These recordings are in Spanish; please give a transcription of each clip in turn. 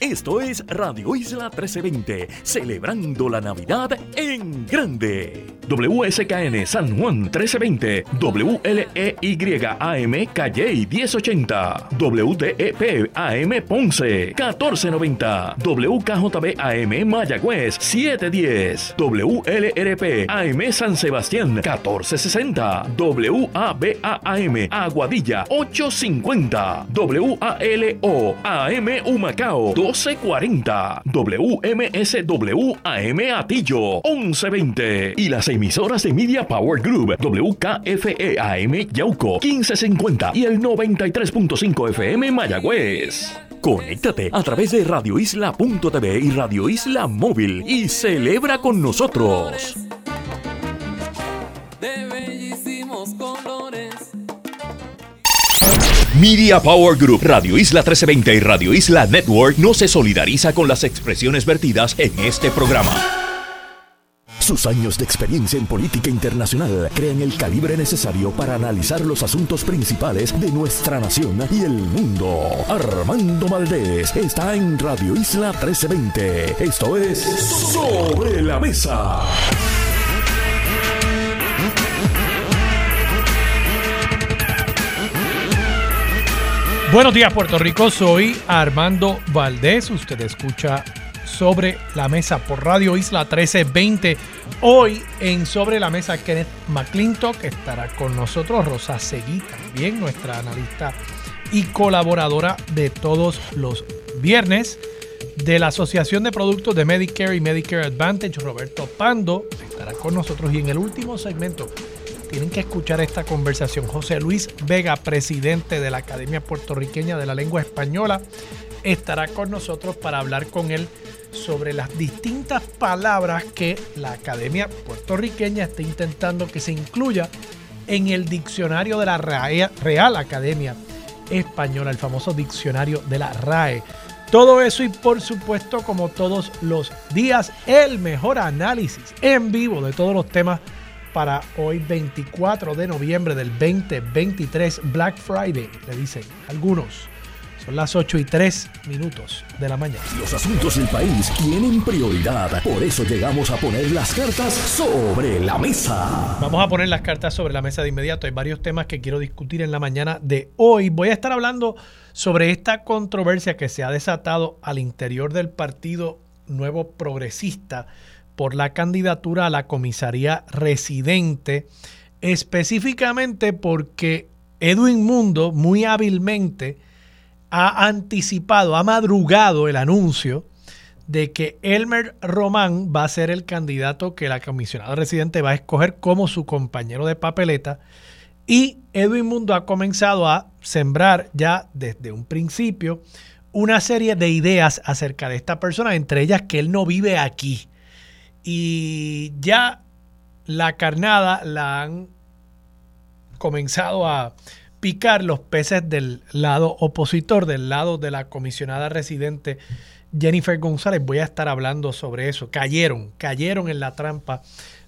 Esto es Radio Isla 1320, celebrando la Navidad en grande. WSKN San Juan 1320, WLEYAM Calle 1080, WDEP AM Ponce 1490, WKJB AM Mayagüez 710, WLRP AM San Sebastián 1460, WABAM Aguadilla 850, WALO AM Humacao 1240, WMSW AM Atillo 1120 y las emisoras de Media Power Group WKFE AM Yauco 1550 y el 93.5 FM Mayagüez. Conéctate a través de radioisla.tv y Radio Isla Móvil y celebra con nosotros. Media Power Group, Radio Isla 1320 y Radio Isla Network no se solidariza con las expresiones vertidas en este programa. Sus años de experiencia en política internacional crean el calibre necesario para analizar los asuntos principales de nuestra nación y el mundo. Armando Valdés está en Radio Isla 1320. Esto es Sobre la Mesa. Buenos días Puerto Rico, soy Armando Valdés, usted escucha sobre la mesa por Radio Isla 1320. Hoy en Sobre la Mesa Kenneth McClintock estará con nosotros, Rosa Seguí también, nuestra analista y colaboradora de todos los viernes de la Asociación de Productos de Medicare y Medicare Advantage, Roberto Pando, estará con nosotros. Y en el último segmento tienen que escuchar esta conversación. José Luis Vega, presidente de la Academia Puertorriqueña de la Lengua Española, estará con nosotros para hablar con él sobre las distintas palabras que la Academia Puertorriqueña está intentando que se incluya en el diccionario de la Real Academia Española, el famoso diccionario de la RAE. Todo eso y por supuesto, como todos los días, el mejor análisis en vivo de todos los temas para hoy 24 de noviembre del 2023, Black Friday, le dicen algunos. Son las 8 y 3 minutos de la mañana. Los asuntos del país tienen prioridad. Por eso llegamos a poner las cartas sobre la mesa. Vamos a poner las cartas sobre la mesa de inmediato. Hay varios temas que quiero discutir en la mañana de hoy. Voy a estar hablando sobre esta controversia que se ha desatado al interior del Partido Nuevo Progresista por la candidatura a la comisaría residente, específicamente porque Edwin Mundo muy hábilmente ha anticipado, ha madrugado el anuncio de que Elmer Román va a ser el candidato que la comisionada residente va a escoger como su compañero de papeleta. Y Edwin Mundo ha comenzado a sembrar ya desde un principio una serie de ideas acerca de esta persona, entre ellas que él no vive aquí y ya la carnada la han comenzado a picar los peces del lado opositor, del lado de la comisionada residente Jennifer González. Voy a estar hablando sobre eso. Cayeron, cayeron en la trampa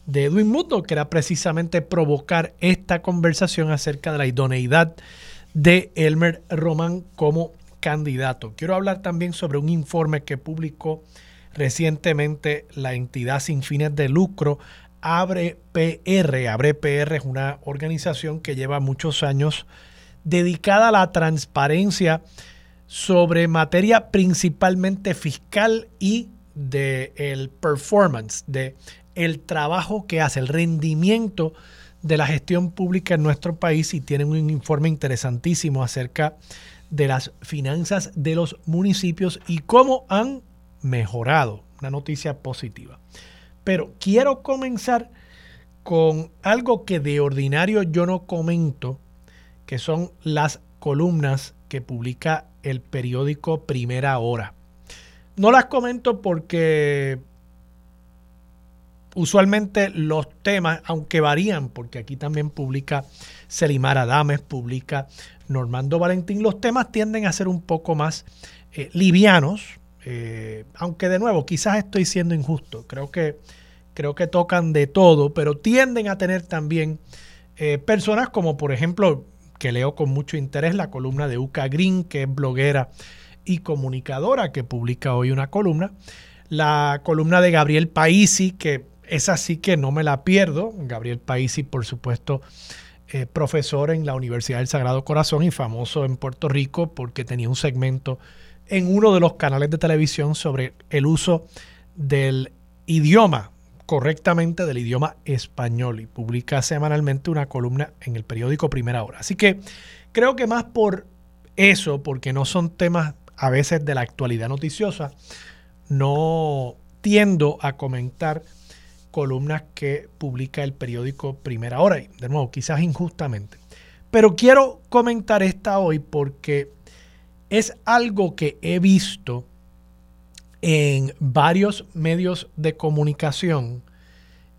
de Edwin Mundo, que era precisamente provocar esta conversación acerca de la idoneidad de Elmer Román como candidato. Quiero hablar también sobre un informe que publicó Recientemente la entidad sin fines de lucro Abre PR, Abre PR es una organización que lleva muchos años dedicada a la transparencia sobre materia principalmente fiscal y de el performance, de el trabajo que hace, el rendimiento de la gestión pública en nuestro país y tienen un informe interesantísimo acerca de las finanzas de los municipios y cómo han mejorado, una noticia positiva. Pero quiero comenzar con algo que de ordinario yo no comento, que son las columnas que publica el periódico Primera Hora. No las comento porque usualmente los temas, aunque varían, porque aquí también publica Selimar Adames, publica Normando Valentín, los temas tienden a ser un poco más eh, livianos, eh, aunque de nuevo, quizás estoy siendo injusto. Creo que, creo que tocan de todo, pero tienden a tener también eh, personas como, por ejemplo, que leo con mucho interés la columna de Uca Green, que es bloguera y comunicadora que publica hoy una columna. La columna de Gabriel Paisi, que es así que no me la pierdo. Gabriel Paisi, por supuesto, eh, profesor en la Universidad del Sagrado Corazón y famoso en Puerto Rico porque tenía un segmento en uno de los canales de televisión sobre el uso del idioma, correctamente del idioma español y publica semanalmente una columna en el periódico Primera Hora. Así que creo que más por eso, porque no son temas a veces de la actualidad noticiosa, no tiendo a comentar columnas que publica el periódico Primera Hora, y de nuevo, quizás injustamente. Pero quiero comentar esta hoy porque es algo que he visto en varios medios de comunicación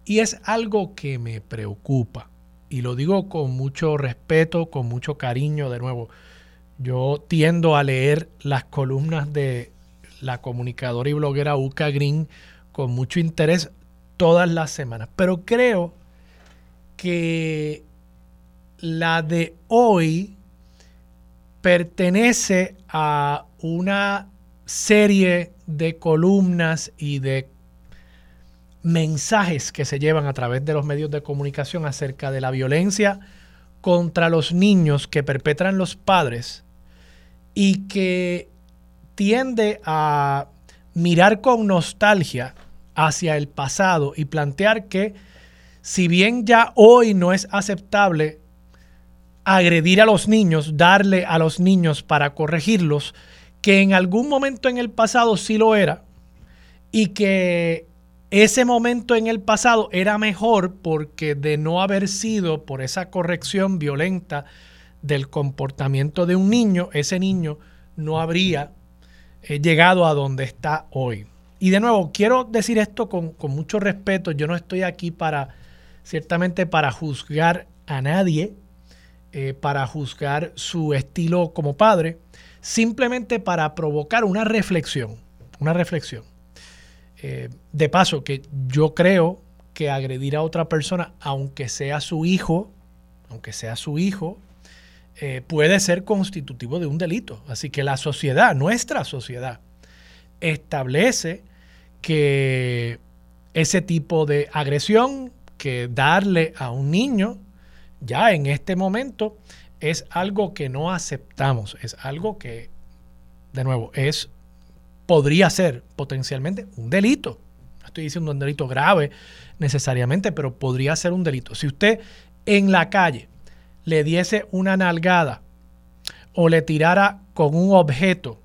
y es algo que me preocupa. Y lo digo con mucho respeto, con mucho cariño de nuevo. Yo tiendo a leer las columnas de la comunicadora y bloguera Uca Green con mucho interés todas las semanas. Pero creo que la de hoy pertenece a una serie de columnas y de mensajes que se llevan a través de los medios de comunicación acerca de la violencia contra los niños que perpetran los padres y que tiende a mirar con nostalgia hacia el pasado y plantear que si bien ya hoy no es aceptable agredir a los niños, darle a los niños para corregirlos, que en algún momento en el pasado sí lo era y que ese momento en el pasado era mejor porque de no haber sido por esa corrección violenta del comportamiento de un niño, ese niño no habría eh, llegado a donde está hoy. Y de nuevo, quiero decir esto con, mucho respeto. Yo no estoy aquí para, ciertamente, para juzgar a nadie, eh, para juzgar su estilo como padre, simplemente para provocar una reflexión, una reflexión. Eh, de paso, que yo creo que agredir a otra persona, aunque sea su hijo, aunque sea su hijo, eh, puede ser constitutivo de un delito. Así que la sociedad, nuestra sociedad, establece que ese tipo de agresión que darle a un niño ya en este momento es algo que no aceptamos, es algo que, de nuevo, es podría ser potencialmente un delito. No estoy diciendo un delito grave necesariamente, pero podría ser un delito. Si usted en la calle le diese una nalgada o le tirara con un objeto,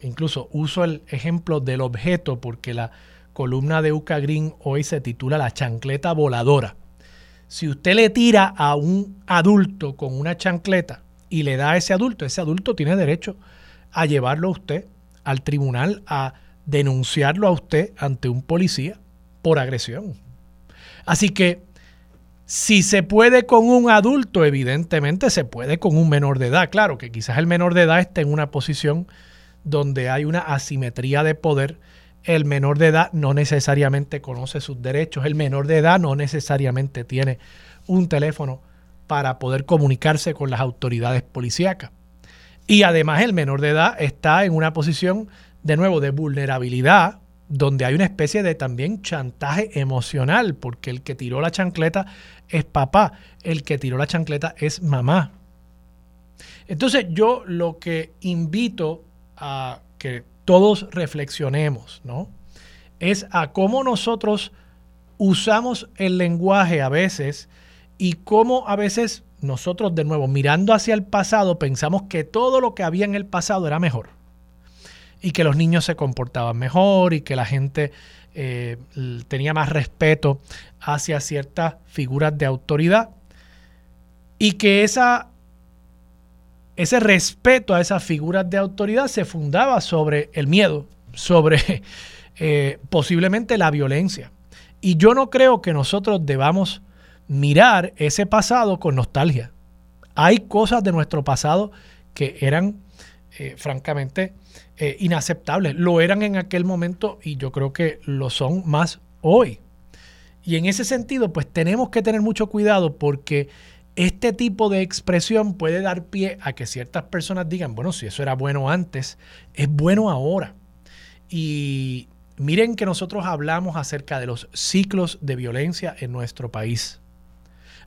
incluso uso el ejemplo del objeto porque la columna de Uca Green hoy se titula La chancleta voladora. Si usted le tira a un adulto con una chancleta y le da a ese adulto, ese adulto tiene derecho a llevarlo a usted al tribunal a denunciarlo a usted ante un policía por agresión. Así que si se puede con un adulto, evidentemente se puede con un menor de edad. Claro que quizás el menor de edad esté en una posición donde hay una asimetría de poder. El menor de edad no necesariamente conoce sus derechos. El menor de edad no necesariamente tiene un teléfono para poder comunicarse con las autoridades policíacas. Y además el menor de edad está en una posición, de nuevo, de vulnerabilidad, donde hay una especie de también chantaje emocional, porque el que tiró la chancleta es papá, el que tiró la chancleta es mamá. Entonces yo lo que invito a que todos reflexionemos, ¿no? Es a cómo nosotros usamos el lenguaje a veces y cómo a veces nosotros de nuevo, mirando hacia el pasado, pensamos que todo lo que había en el pasado era mejor. Y que los niños se comportaban mejor y que la gente eh, tenía más respeto hacia ciertas figuras de autoridad. Y que esa, ese respeto a esas figuras de autoridad se fundaba sobre el miedo, sobre eh, posiblemente la violencia. Y yo no creo que nosotros debamos mirar ese pasado con nostalgia. Hay cosas de nuestro pasado que eran eh, francamente eh, inaceptables. Lo eran en aquel momento y yo creo que lo son más hoy. Y en ese sentido, pues tenemos que tener mucho cuidado porque este tipo de expresión puede dar pie a que ciertas personas digan, bueno, si eso era bueno antes, es bueno ahora. Y miren que nosotros hablamos acerca de los ciclos de violencia en nuestro país.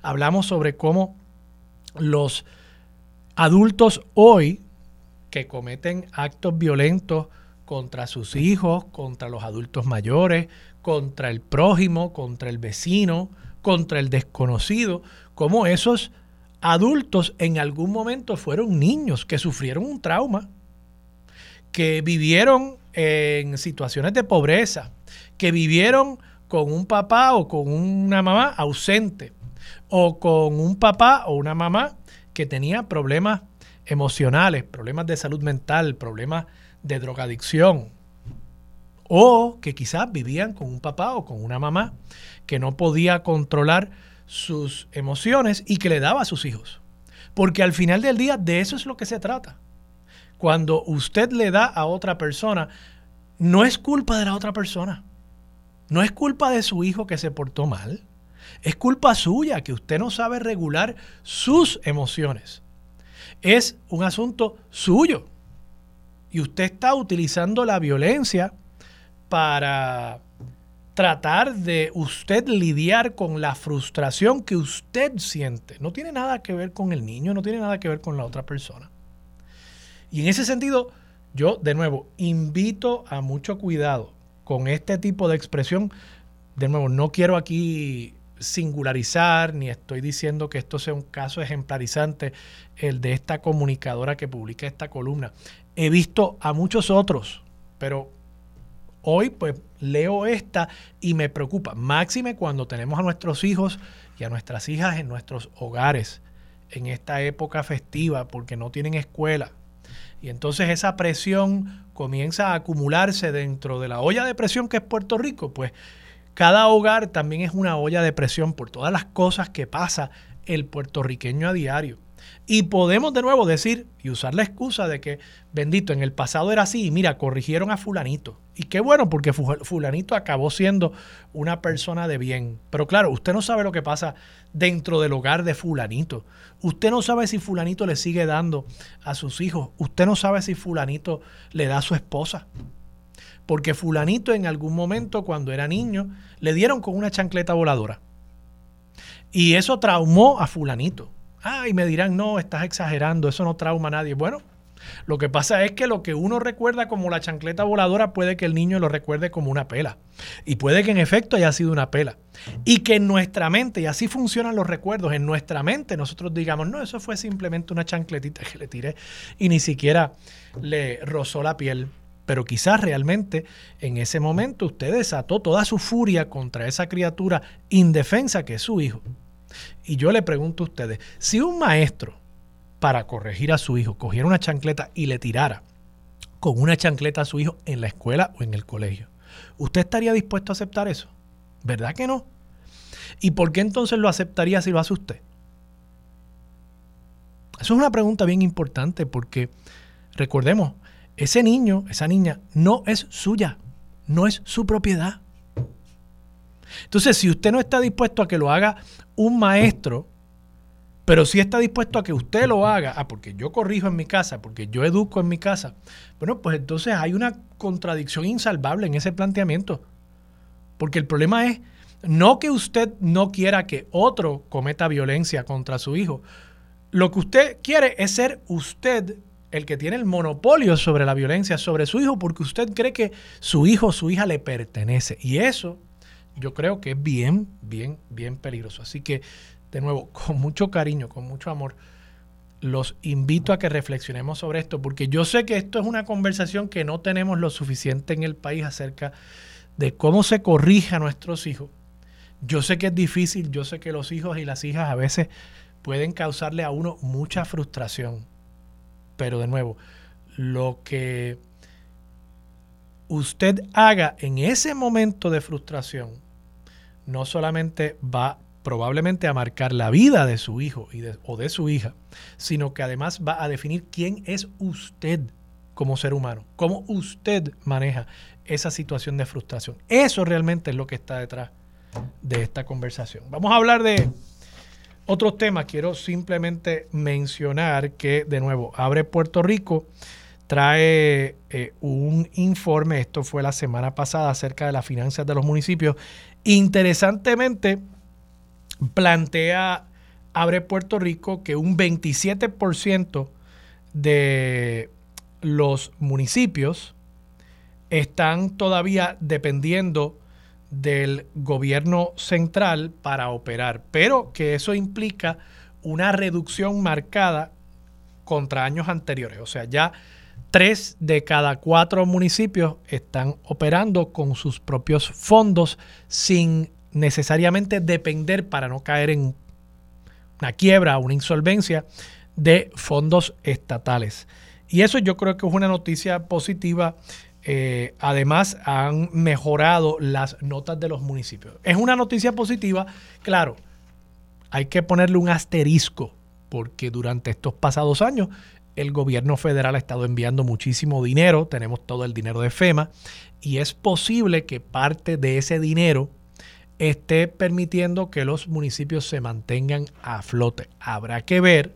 Hablamos sobre cómo los adultos hoy que cometen actos violentos contra sus hijos, contra los adultos mayores, contra el prójimo, contra el vecino, contra el desconocido, como esos adultos en algún momento fueron niños que sufrieron un trauma, que vivieron en situaciones de pobreza, que vivieron con un papá o con una mamá ausente, o con un papá o una mamá que tenía problemas emocionales, problemas de salud mental, problemas de drogadicción, o que quizás vivían con un papá o con una mamá que no podía controlar sus emociones y que le daba a sus hijos. Porque al final del día de eso es lo que se trata. Cuando usted le da a otra persona, no es culpa de la otra persona. No es culpa de su hijo que se portó mal. Es culpa suya que usted no sabe regular sus emociones. Es un asunto suyo. Y usted está utilizando la violencia para tratar de usted lidiar con la frustración que usted siente. No tiene nada que ver con el niño, no tiene nada que ver con la otra persona. Y en ese sentido, yo de nuevo invito a mucho cuidado con este tipo de expresión. De nuevo, no quiero aquí singularizar, ni estoy diciendo que esto sea un caso ejemplarizante, el de esta comunicadora que publica esta columna. He visto a muchos otros, pero hoy pues leo esta y me preocupa, máxime cuando tenemos a nuestros hijos y a nuestras hijas en nuestros hogares en esta época festiva porque no tienen escuela. Y entonces esa presión comienza a acumularse dentro de la olla de presión que es Puerto Rico, pues cada hogar también es una olla de presión por todas las cosas que pasa el puertorriqueño a diario. Y podemos de nuevo decir y usar la excusa de que, bendito, en el pasado era así y mira, corrigieron a fulanito. Y qué bueno, porque fulanito acabó siendo una persona de bien. Pero claro, usted no sabe lo que pasa dentro del hogar de fulanito. Usted no sabe si fulanito le sigue dando a sus hijos. Usted no sabe si fulanito le da a su esposa. Porque fulanito en algún momento, cuando era niño, le dieron con una chancleta voladora. Y eso traumó a fulanito. Ah, y me dirán, no, estás exagerando, eso no trauma a nadie. Bueno, lo que pasa es que lo que uno recuerda como la chancleta voladora puede que el niño lo recuerde como una pela. Y puede que en efecto haya sido una pela. Y que en nuestra mente, y así funcionan los recuerdos, en nuestra mente nosotros digamos, no, eso fue simplemente una chancletita que le tiré y ni siquiera le rozó la piel. Pero quizás realmente en ese momento usted desató toda su furia contra esa criatura indefensa que es su hijo. Y yo le pregunto a ustedes, si un maestro para corregir a su hijo cogiera una chancleta y le tirara con una chancleta a su hijo en la escuela o en el colegio, ¿usted estaría dispuesto a aceptar eso? ¿Verdad que no? ¿Y por qué entonces lo aceptaría si lo hace usted? Eso es una pregunta bien importante porque recordemos, ese niño, esa niña, no es suya, no es su propiedad. Entonces, si usted no está dispuesto a que lo haga un maestro, pero si está dispuesto a que usted lo haga, ah, porque yo corrijo en mi casa, porque yo educo en mi casa, bueno, pues entonces hay una contradicción insalvable en ese planteamiento. Porque el problema es no que usted no quiera que otro cometa violencia contra su hijo. Lo que usted quiere es ser usted el que tiene el monopolio sobre la violencia sobre su hijo porque usted cree que su hijo o su hija le pertenece. Y eso yo creo que es bien, bien, bien peligroso. Así que, de nuevo, con mucho cariño, con mucho amor, los invito a que reflexionemos sobre esto, porque yo sé que esto es una conversación que no tenemos lo suficiente en el país acerca de cómo se corrige a nuestros hijos. Yo sé que es difícil, yo sé que los hijos y las hijas a veces pueden causarle a uno mucha frustración, pero de nuevo, lo que usted haga en ese momento de frustración no solamente va probablemente a marcar la vida de su hijo y o de su hija, sino que además va a definir quién es usted como ser humano, cómo usted maneja esa situación de frustración. Eso realmente es lo que está detrás de esta conversación. Vamos a hablar de otros temas, quiero simplemente mencionar que, de nuevo, Abre Puerto Rico trae eh, un informe, esto fue la semana pasada, acerca de las finanzas de los municipios. Interesantemente, plantea Abre Puerto Rico que un 27% de los municipios están todavía dependiendo del gobierno central para operar, pero que eso implica una reducción marcada contra años anteriores. O sea, ya tres de cada cuatro municipios están operando con sus propios fondos sin necesariamente depender para no caer en una quiebra, una insolvencia de fondos estatales. Y eso yo creo que es una noticia positiva eh, además, han mejorado las notas de los municipios. Es una noticia positiva, claro, hay que ponerle un asterisco, porque durante estos pasados años el gobierno federal ha estado enviando muchísimo dinero, tenemos todo el dinero de FEMA, y es posible que parte de ese dinero esté permitiendo que los municipios se mantengan a flote. Habrá que ver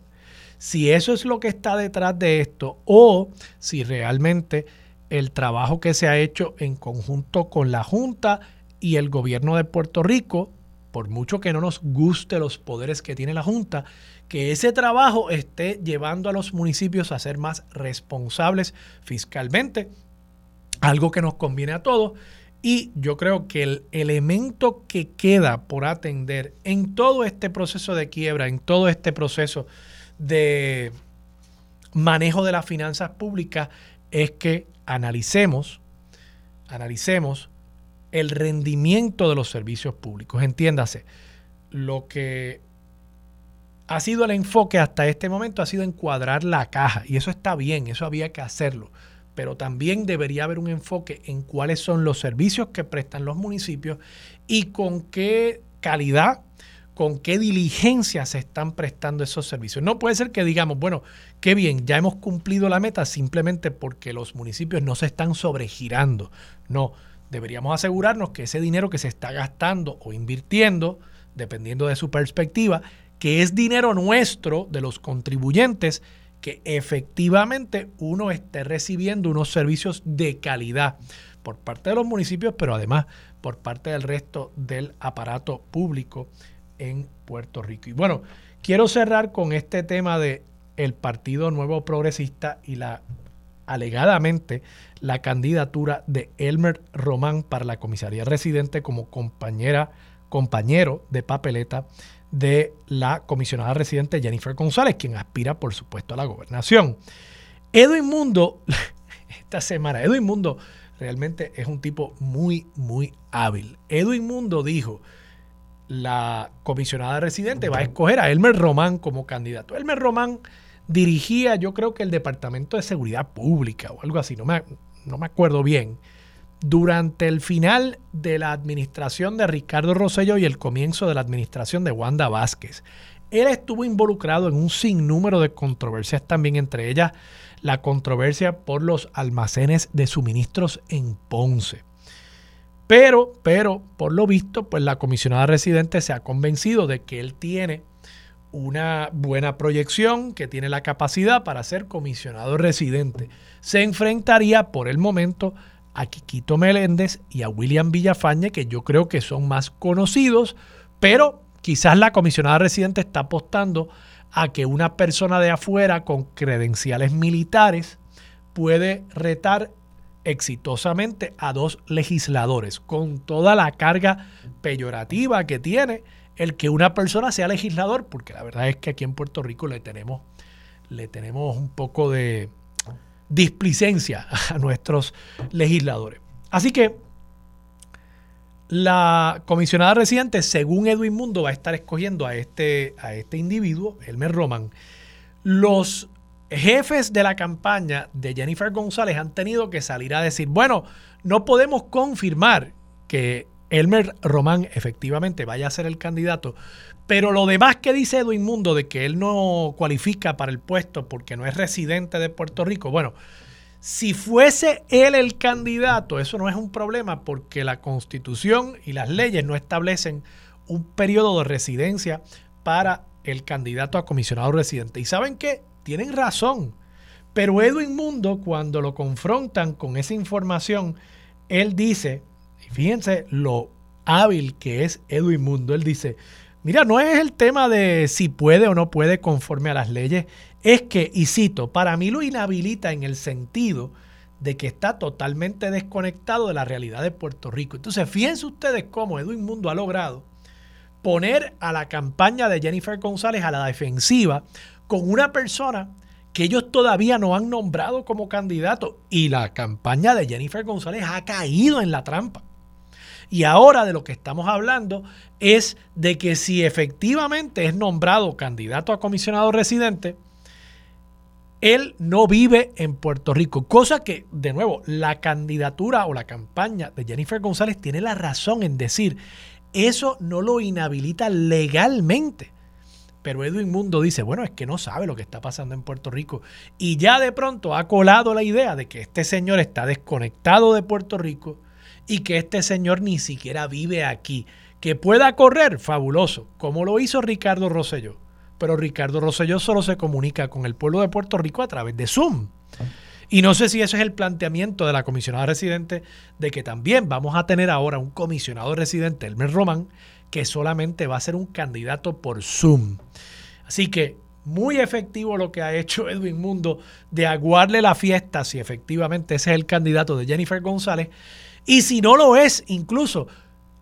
si eso es lo que está detrás de esto o si realmente el trabajo que se ha hecho en conjunto con la Junta y el gobierno de Puerto Rico, por mucho que no nos guste los poderes que tiene la Junta, que ese trabajo esté llevando a los municipios a ser más responsables fiscalmente, algo que nos conviene a todos. Y yo creo que el elemento que queda por atender en todo este proceso de quiebra, en todo este proceso de manejo de las finanzas públicas, es que analicemos, analicemos el rendimiento de los servicios públicos. Entiéndase, lo que ha sido el enfoque hasta este momento ha sido encuadrar la caja y eso está bien, eso había que hacerlo, pero también debería haber un enfoque en cuáles son los servicios que prestan los municipios y con qué calidad con qué diligencia se están prestando esos servicios. No puede ser que digamos, bueno, qué bien, ya hemos cumplido la meta simplemente porque los municipios no se están sobregirando. No, deberíamos asegurarnos que ese dinero que se está gastando o invirtiendo, dependiendo de su perspectiva, que es dinero nuestro, de los contribuyentes, que efectivamente uno esté recibiendo unos servicios de calidad por parte de los municipios, pero además por parte del resto del aparato público en Puerto Rico. Y bueno, quiero cerrar con este tema de el Partido Nuevo Progresista y la alegadamente la candidatura de Elmer Román para la comisaría residente como compañera, compañero de papeleta de la comisionada residente Jennifer González, quien aspira, por supuesto, a la gobernación. Edwin Mundo, esta semana, Edwin Mundo realmente es un tipo muy, muy hábil. Edwin Mundo dijo la comisionada residente va a escoger a Elmer Román como candidato. Elmer Román dirigía, yo creo que el Departamento de Seguridad Pública o algo así, no me, no me acuerdo bien, durante el final de la administración de Ricardo Rosello y el comienzo de la administración de Wanda Vázquez. Él estuvo involucrado en un sinnúmero de controversias también, entre ellas la controversia por los almacenes de suministros en Ponce. Pero, pero, por lo visto, pues la comisionada residente se ha convencido de que él tiene una buena proyección, que tiene la capacidad para ser comisionado residente. Se enfrentaría por el momento a Quiquito Meléndez y a William Villafañe, que yo creo que son más conocidos, pero quizás la comisionada residente está apostando a que una persona de afuera con credenciales militares puede retar exitosamente a dos legisladores, con toda la carga peyorativa que tiene el que una persona sea legislador, porque la verdad es que aquí en Puerto Rico le tenemos, le tenemos un poco de displicencia a nuestros legisladores. Así que la comisionada residente, según Edwin Mundo, va a estar escogiendo a este, a este individuo, Elmer Roman. Los jefes de la campaña de Jennifer González han tenido que salir a decir, bueno, no podemos confirmar que Elmer Román efectivamente vaya a ser el candidato, pero lo demás que dice Edwin Mundo de que él no cualifica para el puesto porque no es residente de Puerto Rico, bueno, si fuese él el candidato, eso no es un problema porque la constitución y las leyes no establecen un periodo de residencia para el candidato a comisionado residente. Y saben qué, tienen razón. Pero Edwin Mundo, cuando lo confrontan con esa información, él dice, y fíjense lo hábil que es Edwin Mundo, él dice, mira, no es el tema de si puede o no puede conforme a las leyes, es que, y cito, para mí lo inhabilita en el sentido de que está totalmente desconectado de la realidad de Puerto Rico. Entonces, fíjense ustedes cómo Edwin Mundo ha logrado poner a la campaña de Jennifer González a la defensiva con una persona que ellos todavía no han nombrado como candidato y la campaña de Jennifer González ha caído en la trampa. Y ahora de lo que estamos hablando es de que si efectivamente es nombrado candidato a comisionado residente, él no vive en Puerto Rico, cosa que, de nuevo, la candidatura o la campaña de Jennifer González tiene la razón en decir, eso no lo inhabilita legalmente. Pero Edwin Mundo dice, bueno, es que no sabe lo que está pasando en Puerto Rico. Y ya de pronto ha colado la idea de que este señor está desconectado de Puerto Rico y que este señor ni siquiera vive aquí. Que pueda correr, fabuloso, como lo hizo Ricardo Rosselló pero Ricardo Rosselló solo se comunica con el pueblo de Puerto Rico a través de Zoom. Y no sé si ese es el planteamiento de la comisionada residente de que también vamos a tener ahora un comisionado residente, Elmer Román, que solamente va a ser un candidato por Zoom. Así que muy efectivo lo que ha hecho Edwin Mundo de aguarle la fiesta si efectivamente ese es el candidato de Jennifer González. Y si no lo es, incluso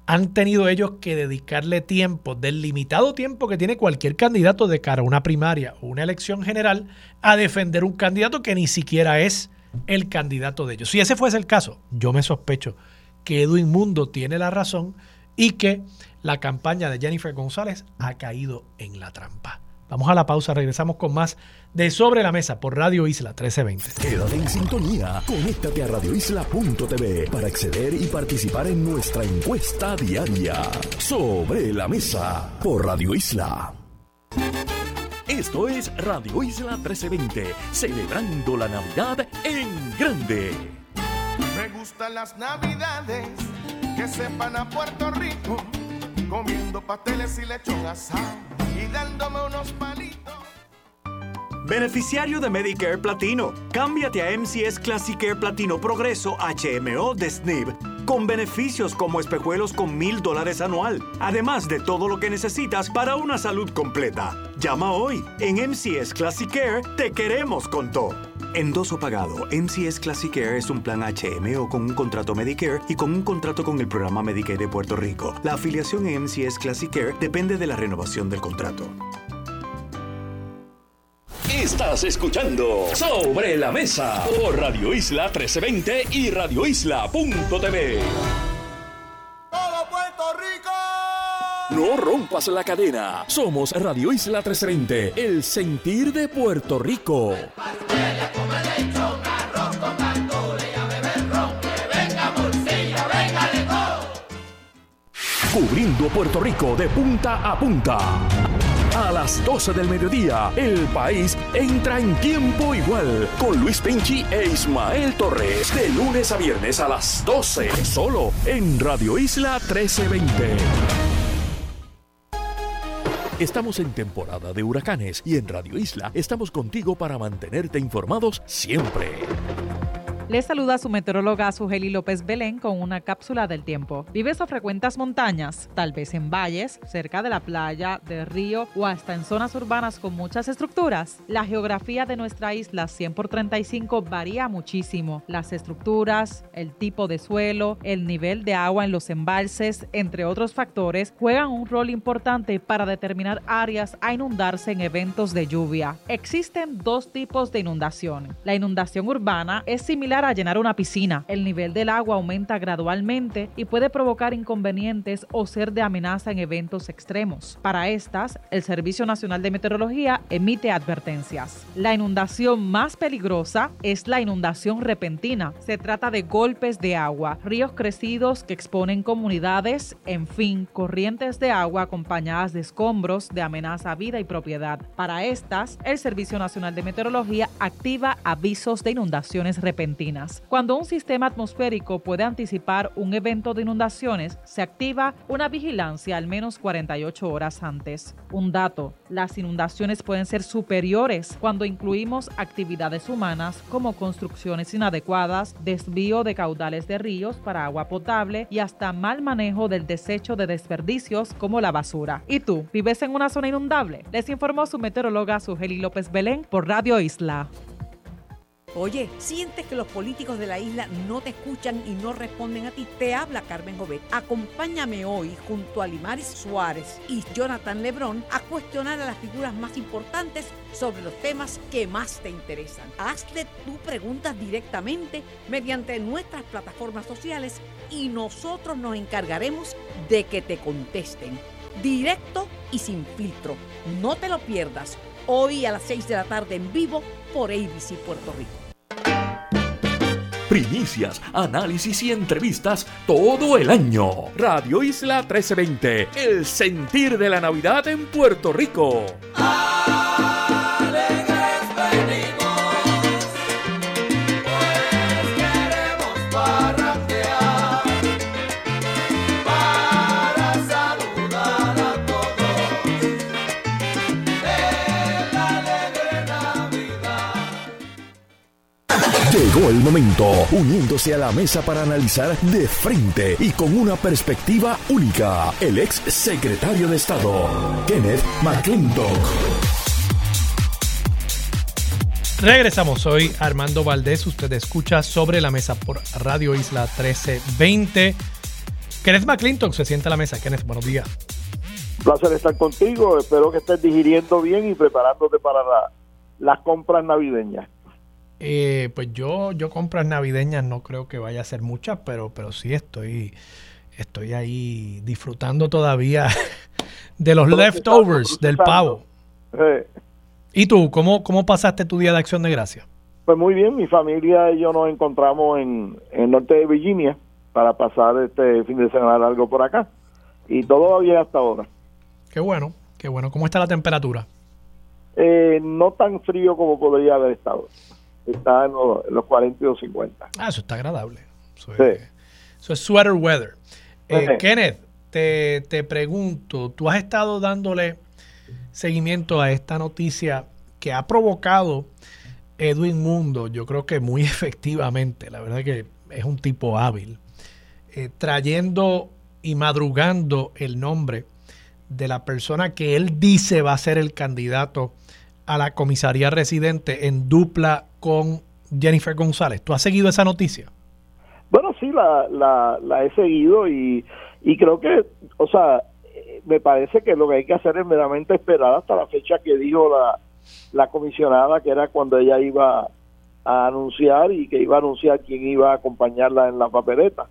han tenido ellos que dedicarle tiempo, del limitado tiempo que tiene cualquier candidato de cara a una primaria o una elección general, a defender un candidato que ni siquiera es el candidato de ellos. Si ese fuese el caso, yo me sospecho que Edwin Mundo tiene la razón y que la campaña de Jennifer González ha caído en la trampa. Vamos a la pausa, regresamos con más de Sobre la Mesa por Radio Isla 1320. Quédate en sintonía, conéctate a radioisla.tv para acceder y participar en nuestra encuesta diaria. Sobre la Mesa por Radio Isla. Esto es Radio Isla 1320, celebrando la Navidad en grande. Me gustan las Navidades que sepan a Puerto Rico, comiendo pasteles y lechón asado y dándome unos palitos. Beneficiario de Medicare Platino. Cámbiate a MCS Classic Care Platino Progreso HMO de SNIB con beneficios como espejuelos con mil dólares anual, además de todo lo que necesitas para una salud completa. Llama hoy. En MCS Classic Care te queremos con todo. Endoso pagado. MCS Classic Care es un plan HMO con un contrato Medicare y con un contrato con el programa Medicaid de Puerto Rico. La afiliación en MCS Classic Care depende de la renovación del contrato. Estás escuchando Sobre la Mesa por Radio Isla 1320 y radioisla.tv. ¡Todo Puerto Rico! No rompas la cadena. Somos Radio Isla 1320, el sentir de Puerto Rico. Cubriendo Puerto Rico de punta a punta. A las 12 del mediodía, el país entra en tiempo igual con Luis Penchi e Ismael Torres. De lunes a viernes a las 12, solo en Radio Isla 1320. Estamos en temporada de huracanes y en Radio Isla estamos contigo para mantenerte informados siempre. Les saluda su meteoróloga Sugeli López Belén con una cápsula del tiempo. ¿Vives o frecuentas montañas? Tal vez en valles, cerca de la playa, del río o hasta en zonas urbanas con muchas estructuras. La geografía de nuestra isla 100 por 35 varía muchísimo. Las estructuras, el tipo de suelo, el nivel de agua en los embalses, entre otros factores, juegan un rol importante para determinar áreas a inundarse en eventos de lluvia. Existen dos tipos de inundación. La inundación urbana es similar a llenar una piscina. El nivel del agua aumenta gradualmente y puede provocar inconvenientes o ser de amenaza en eventos extremos. Para estas, el Servicio Nacional de Meteorología emite advertencias. La inundación más peligrosa es la inundación repentina. Se trata de golpes de agua, ríos crecidos que exponen comunidades, en fin, corrientes de agua acompañadas de escombros de amenaza a vida y propiedad. Para estas, el Servicio Nacional de Meteorología activa avisos de inundaciones repentinas Cuando un sistema atmosférico puede anticipar un evento de inundaciones, se activa una vigilancia al menos 48 horas antes. Un dato, las inundaciones pueden ser superiores cuando incluimos actividades humanas como construcciones inadecuadas, desvío de caudales de ríos para agua potable y hasta mal manejo del desecho de desperdicios como la basura. ¿Y tú, vives en una zona inundable? Les informó su meteoróloga Sugeli López Belén por Radio Isla. Oye, ¿sientes que los políticos de la isla no te escuchan y no responden a ti? Te habla Carmen Jovet. Acompáñame hoy junto a Limaris Suárez y Jonathan Lebrón a cuestionar a las figuras más importantes sobre los temas que más te interesan. Hazle tu preguntas directamente mediante nuestras plataformas sociales y nosotros nos encargaremos de que te contesten. Directo y sin filtro. No te lo pierdas. Hoy a las 6 de la tarde en vivo por ABC Puerto Rico. Primicias, análisis y entrevistas todo el año. Radio Isla 1320, el sentir de la Navidad en Puerto Rico. Llegó el momento, uniéndose a la mesa para analizar de frente y con una perspectiva única, el ex secretario de Estado, Kenneth McClintock. Regresamos, soy Armando Valdés, usted escucha sobre la mesa por Radio Isla 1320. Kenneth McClintock se sienta a la mesa. Kenneth, buenos días. Un placer estar contigo, espero que estés digiriendo bien y preparándote para la- las compras navideñas. Eh, pues yo, yo compras navideñas no creo que vaya a ser muchas, pero, pero sí estoy, estoy ahí disfrutando todavía de los leftovers del pavo. Eh, ¿Y tú, cómo, cómo pasaste tu día de acción de gracia? pues muy bien, mi familia y yo nos encontramos en, en el norte de Virginia para pasar este fin de semana largo por acá. Y todo va bien hasta ahora. Qué bueno, qué bueno. ¿Cómo está la temperatura? Eh, no tan frío como podría haber estado. Está en los, en los 42, 50. Ah, eso está agradable. Eso es, Sí. eso es sweater weather. Eh. Kenneth, te, te pregunto, tú has estado dándole seguimiento a esta noticia que ha provocado Edwin Mundo, yo creo que muy efectivamente, la verdad que es un tipo hábil, eh, trayendo y madrugando el nombre de la persona que él dice va a ser el candidato a la comisaría residente en dupla con Jennifer González. ¿Tú has seguido esa noticia? Bueno, sí, la, la, la he seguido y, creo que, o sea, me parece que lo que hay que hacer es meramente esperar hasta la fecha que dijo la, la comisionada, que era cuando ella iba a anunciar y que iba a anunciar quién iba a acompañarla en la papeleta.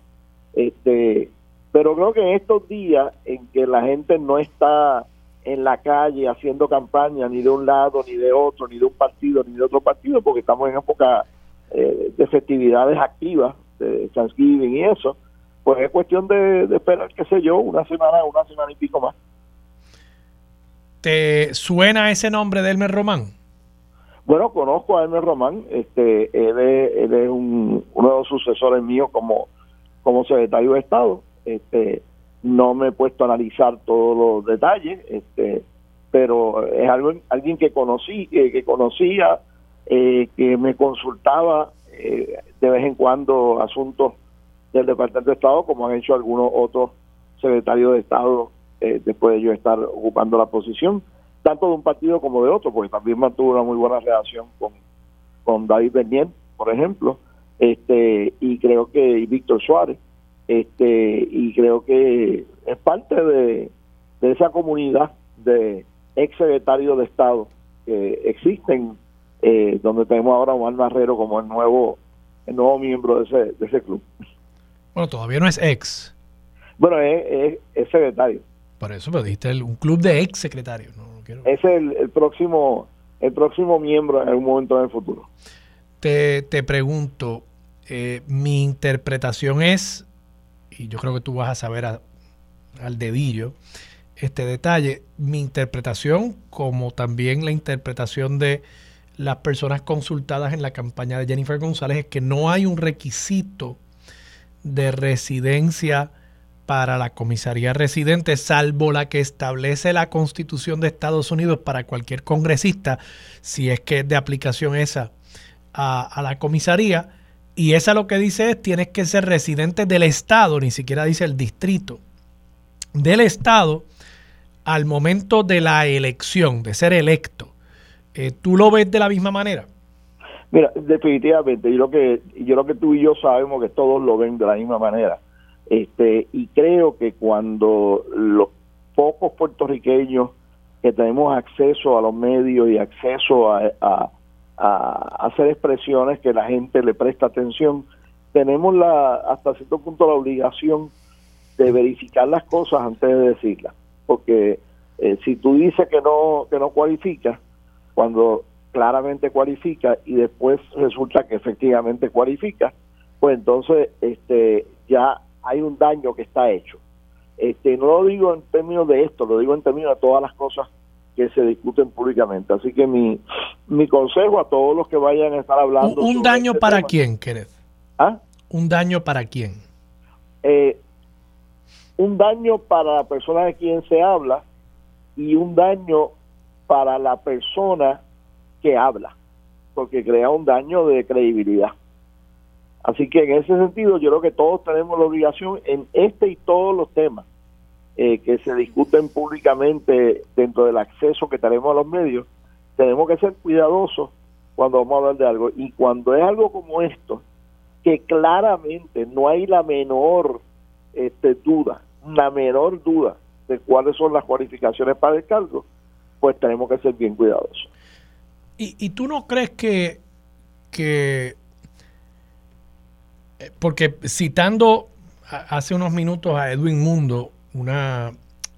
Este, pero creo que en estos días en que la gente no está en la calle haciendo campaña ni de un lado, ni de otro, ni de un partido, ni de otro partido, porque estamos en época eh, de festividades activas, de Thanksgiving y eso, pues es cuestión de, de esperar, qué sé yo, una semana, una semana y pico más. ¿Te suena ese nombre de Elmer Román? Bueno, conozco a Hermes Román, este, él es, él es un, uno de los sucesores míos como, como secretario de Estado. Este, no me he puesto a analizar todos los detalles, este, pero es algo, alguien que conocí, que, conocía, eh, que me consultaba eh, de vez en cuando asuntos del Departamento de Estado, como han hecho algunos otros secretarios de Estado eh, después de yo estar ocupando la posición, tanto de un partido como de otro, porque también mantuvo una muy buena relación con, con David Bernier, por ejemplo, este y creo que y Víctor Suárez, este y creo que es parte de, de esa comunidad de ex secretarios de Estado que existen, eh, donde tenemos ahora a Juan Marrero como el nuevo el nuevo miembro de ese, de ese club. Bueno, todavía no es ex. Bueno, es, es, es secretario. Por eso me dijiste el- un club de ex secretarios. No, no quiero- Es el, el próximo el próximo miembro en algún momento en el futuro. Te, te pregunto, eh, mi interpretación es, y yo creo que tú vas a saber al dedillo este detalle, mi interpretación, como también la interpretación de las personas consultadas en la campaña de Jennifer González es que no hay un requisito de residencia para la comisaría residente, salvo la que establece la Constitución de Estados Unidos para cualquier congresista, si es que es de aplicación esa a, la comisaría. Y esa lo que dice es, tienes que ser residente del Estado, ni siquiera dice el distrito, del Estado al momento de la elección, de ser electo. Eh, ¿Tú lo ves de la misma manera? Mira, definitivamente, yo creo que yo creo que tú y yo sabemos que todos lo ven de la misma manera. Este, y creo que cuando los pocos puertorriqueños que tenemos acceso a los medios y acceso a, a, hacer expresiones que la gente le presta atención, tenemos la hasta cierto punto la obligación de verificar las cosas antes de decirlas, porque eh, si tú dices que no que no cualifica, cuando claramente cualifica y después resulta que efectivamente cualifica, pues entonces este ya hay un daño que está hecho. Este, no lo digo en términos de esto, lo digo en términos de todas las cosas que se discuten públicamente. Así que mi, mi consejo a todos los que vayan a estar hablando... ¿Un, daño este para quién, Kenneth? ¿Ah? ¿Un daño para quién? Eh, un daño para la persona de quien se habla y un daño para la persona que habla, porque crea un daño de credibilidad. Así que en ese sentido yo creo que todos tenemos la obligación en este y todos los temas eh, que se discuten públicamente dentro del acceso que tenemos a los medios, tenemos que ser cuidadosos cuando vamos a hablar de algo. Y cuando es algo como esto, que claramente no hay la menor este, duda, la menor duda de cuáles son las cualificaciones para el cargo, pues tenemos que ser bien cuidadosos. ¿Y, y tú no crees que, que eh, porque citando hace unos minutos a Edwin Mundo, una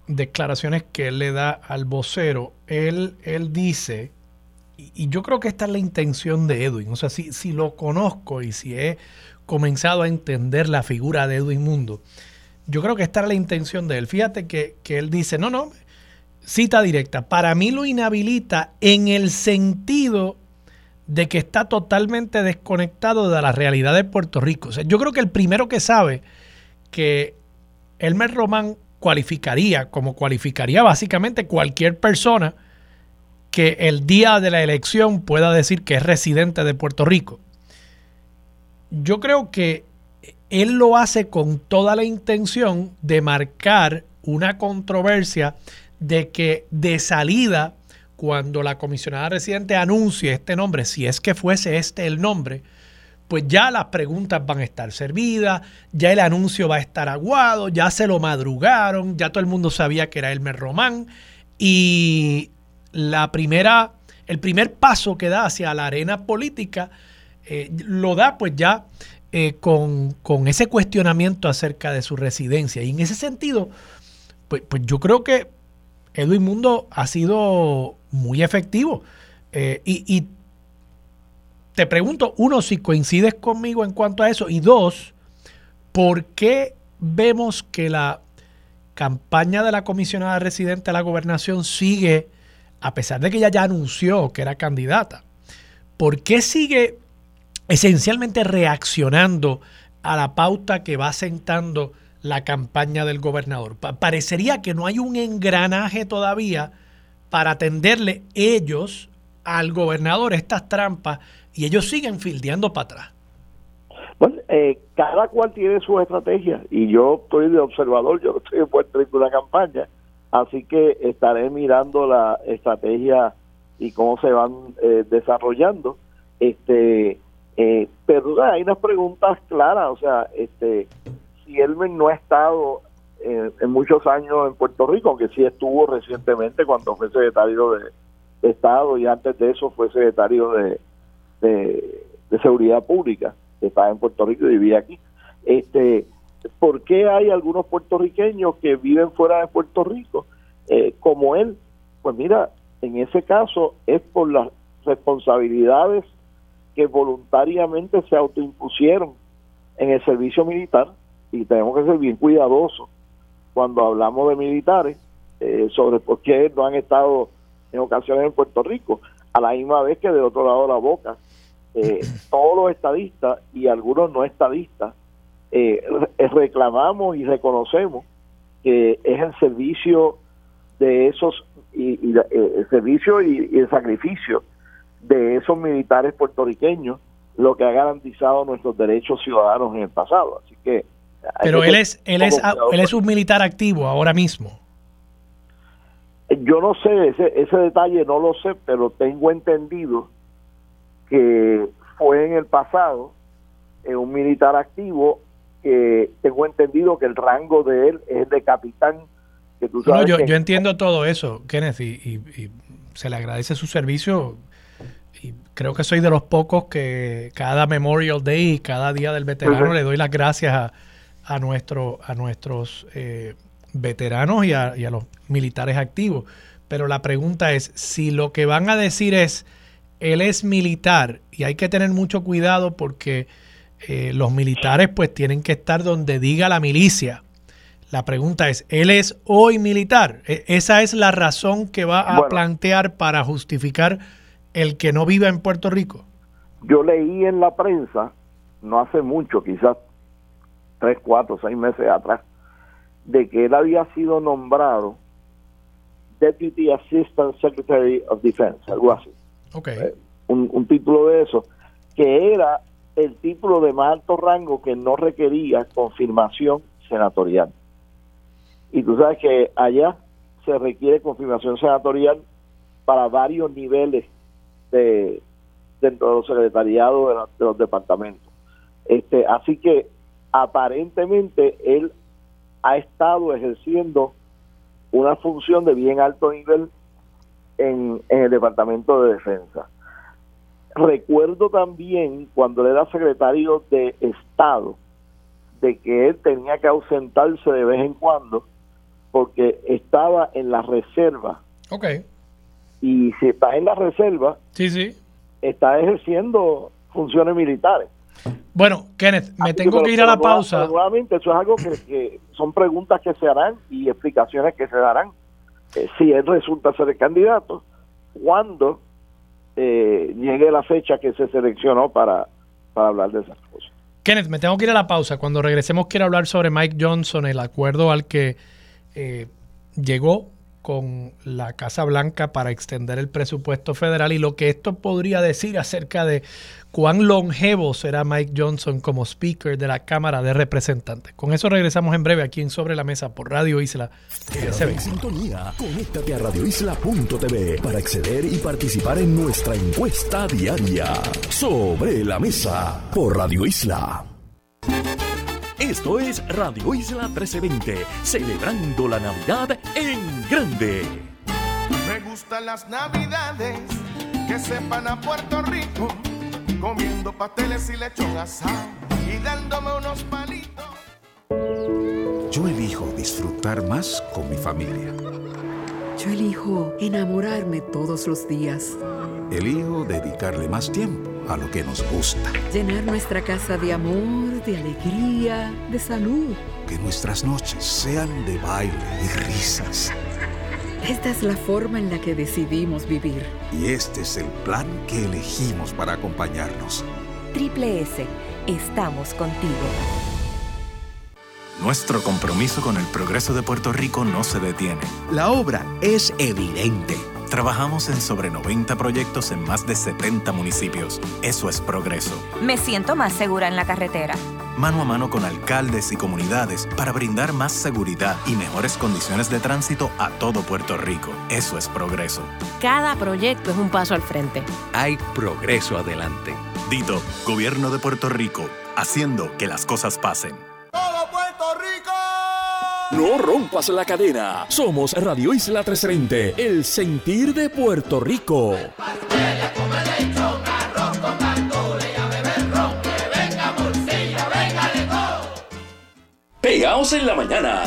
declaraciones que él le da al vocero, él, él dice, y, yo creo que esta es la intención de Edwin, o sea, si, si lo conozco y si he comenzado a entender la figura de Edwin Mundo, yo creo que esta es la intención de él. Fíjate que, que él dice, no, no, cita directa, para mí lo inhabilita en el sentido de que está totalmente desconectado de la realidad de Puerto Rico. yo creo que el primero que sabe que Elmer Román cualificaría, como cualificaría básicamente cualquier persona que el día de la elección pueda decir que es residente de Puerto Rico. Yo creo que él lo hace con toda la intención de marcar una controversia de que de salida cuando la comisionada residente anuncie este nombre, si es que fuese este el nombre, pues ya las preguntas van a estar servidas, ya el anuncio va a estar aguado, ya se lo madrugaron, ya todo el mundo sabía que era Elmer Román y la primera, el primer paso que da hacia la arena política eh, lo da pues ya eh, con, con, ese cuestionamiento acerca de su residencia. Y en ese sentido, pues, pues yo creo que Edwin Mundo ha sido muy efectivo. Eh, y, te pregunto, uno, si coincides conmigo en cuanto a eso, y dos, ¿por qué vemos que la campaña de la comisionada residente a la gobernación sigue, a pesar de que ella ya anunció que era candidata, ¿por qué sigue esencialmente reaccionando a la pauta que va sentando la campaña del gobernador? parecería que no hay un engranaje todavía para atenderle ellos al gobernador estas trampas y ellos siguen fildeando para atrás. Bueno, eh, cada cual tiene su estrategia y yo estoy de observador, yo estoy en Puerto Rico una campaña, así que estaré mirando la estrategia y cómo se van eh, desarrollando. Este, eh, pero hay unas preguntas claras, o sea, este, si Elmer no ha estado en, muchos años en Puerto Rico, aunque sí estuvo recientemente cuando fue secretario de, Estado y antes de eso fue secretario de, de, Seguridad Pública, que estaba en Puerto Rico y vivía aquí. Este, ¿Por qué hay algunos puertorriqueños que viven fuera de Puerto Rico eh, como él? Pues mira, en ese caso es por las responsabilidades que voluntariamente se autoimpusieron en el servicio militar y tenemos que ser bien cuidadosos cuando hablamos de militares eh, sobre por qué no han estado en ocasiones en Puerto Rico. a la misma vez que de otro lado la boca, eh, todos los estadistas y algunos no estadistas eh, reclamamos y reconocemos que es el servicio de esos y, eh, el servicio y, el sacrificio de esos militares puertorriqueños lo que ha garantizado nuestros derechos ciudadanos en el pasado. Así que pero él es él es él es un militar activo ahora mismo. Yo no sé ese ese detalle no lo sé pero tengo entendido que fue en el pasado eh, un militar activo que tengo entendido que el rango de él es de capitán no, yo, yo entiendo todo eso, Kenneth, y, se le agradece su servicio. Y creo que soy de los pocos que cada Memorial Day y cada Día del Veterano le doy las gracias a, a, nuestro, a nuestros eh, veteranos y a, los militares activos. Pero la pregunta es, si lo que van a decir es, él es militar y hay que tener mucho cuidado porque eh, los militares pues tienen que estar donde diga la milicia la pregunta es, ¿él es hoy militar? E, ¿Esa es la razón que va a plantear para justificar el que no viva en Puerto Rico? Yo leí en la prensa, no hace mucho, quizás tres, cuatro, seis meses atrás, de que él había sido nombrado Deputy Assistant Secretary of Defense, algo así. Eh, un, un título de eso, que era el título de más alto rango que no requería confirmación senatorial. Y tú sabes que allá se requiere confirmación senatorial para varios niveles de dentro de los secretariados de, los departamentos. Este, así que aparentemente él ha estado ejerciendo una función de bien alto nivel en, en el Departamento de Defensa. Recuerdo también cuando él era secretario de Estado de que él tenía que ausentarse de vez en cuando porque estaba en la reserva. Ok. Y si está en la reserva, sí, sí. está ejerciendo funciones militares. Bueno, Kenneth, me tengo que ir a la pausa. Nuevamente, eso es algo que, son preguntas que se harán y explicaciones que se darán. Eh, si él resulta ser el candidato, cuando eh, llegue la fecha que se seleccionó para, para hablar de esas cosas. Kenneth, me tengo que ir a la pausa. Cuando regresemos quiero hablar sobre Mike Johnson, el acuerdo al que eh, llegó con la Casa Blanca para extender el presupuesto federal y lo que esto podría decir acerca de cuán longevo será Mike Johnson como Speaker de la Cámara de Representantes. Con eso regresamos en breve aquí en Sobre la Mesa por Radio Isla. en sintonía. Conéctate a radioisla.tv para acceder y participar en nuestra encuesta diaria. Sobre la Mesa por Radio Isla. Esto es Radio Isla 1320, celebrando la Navidad en grande. Me gustan las Navidades que sepan a Puerto Rico, comiendo pasteles y lechón asado y dándome unos palitos. Yo elijo disfrutar más con mi familia. Yo elijo enamorarme todos los días. Elijo dedicarle más tiempo a lo que nos gusta. Llenar nuestra casa de amor, de alegría, de salud. Que nuestras noches sean de baile y risas. Esta es la forma en la que decidimos vivir. Y este es el plan que elegimos para acompañarnos. Triple S, estamos contigo. Nuestro compromiso con el progreso de Puerto Rico no se detiene. La obra es evidente Trabajamos en sobre 90 proyectos en más de 70 municipios. Eso es progreso. Me siento más segura en la carretera. Mano a mano con alcaldes y comunidades para brindar más seguridad y mejores condiciones de tránsito a todo Puerto Rico. Eso es progreso. Cada proyecto es un paso al frente. Hay progreso adelante. Dito, Gobierno de Puerto Rico, haciendo que las cosas pasen. ¡Todo Puerto Rico! No rompas la cadena. Somos Radio Isla 330, el sentir de Puerto Rico. Pegaos en la mañana.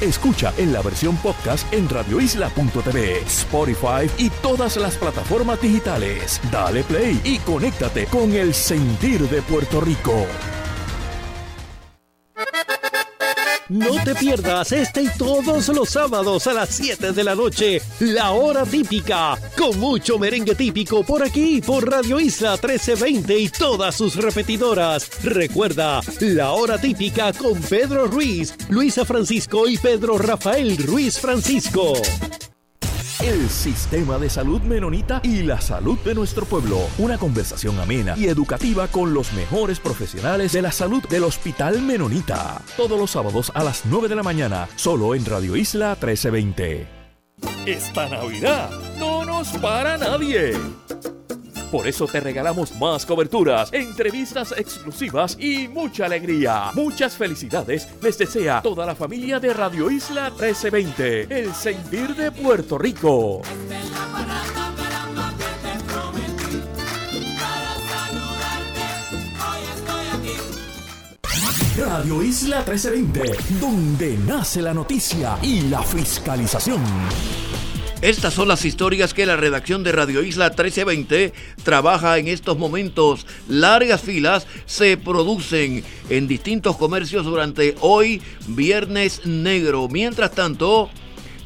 Escucha en la versión podcast en radioisla.tv, Spotify y todas las plataformas digitales. Dale play y conéctate con el sentir de Puerto Rico. No te pierdas este y todos los sábados a las 7 de la noche, la hora típica, con mucho merengue típico por aquí, por Radio Isla 1320 y todas sus repetidoras. Recuerda, la hora típica con Pedro Ruiz, Luisa Francisco y Pedro Rafael Ruiz Francisco. El sistema de salud menonita y la salud de nuestro pueblo. Una conversación amena y educativa con los mejores profesionales de la salud del Hospital Menonita. Todos los sábados a las 9 de la mañana, solo en Radio Isla 1320. Esta Navidad no nos para nadie. Por eso te regalamos más coberturas, entrevistas exclusivas y mucha alegría. Muchas felicidades les desea toda la familia de Radio Isla 1320, el sentir de Puerto Rico. Radio Isla 1320, donde nace la noticia y la fiscalización. Estas son las historias que la redacción de Radio Isla 1320 trabaja en estos momentos. Largas filas se producen en distintos comercios durante hoy, Viernes Negro. Mientras tanto,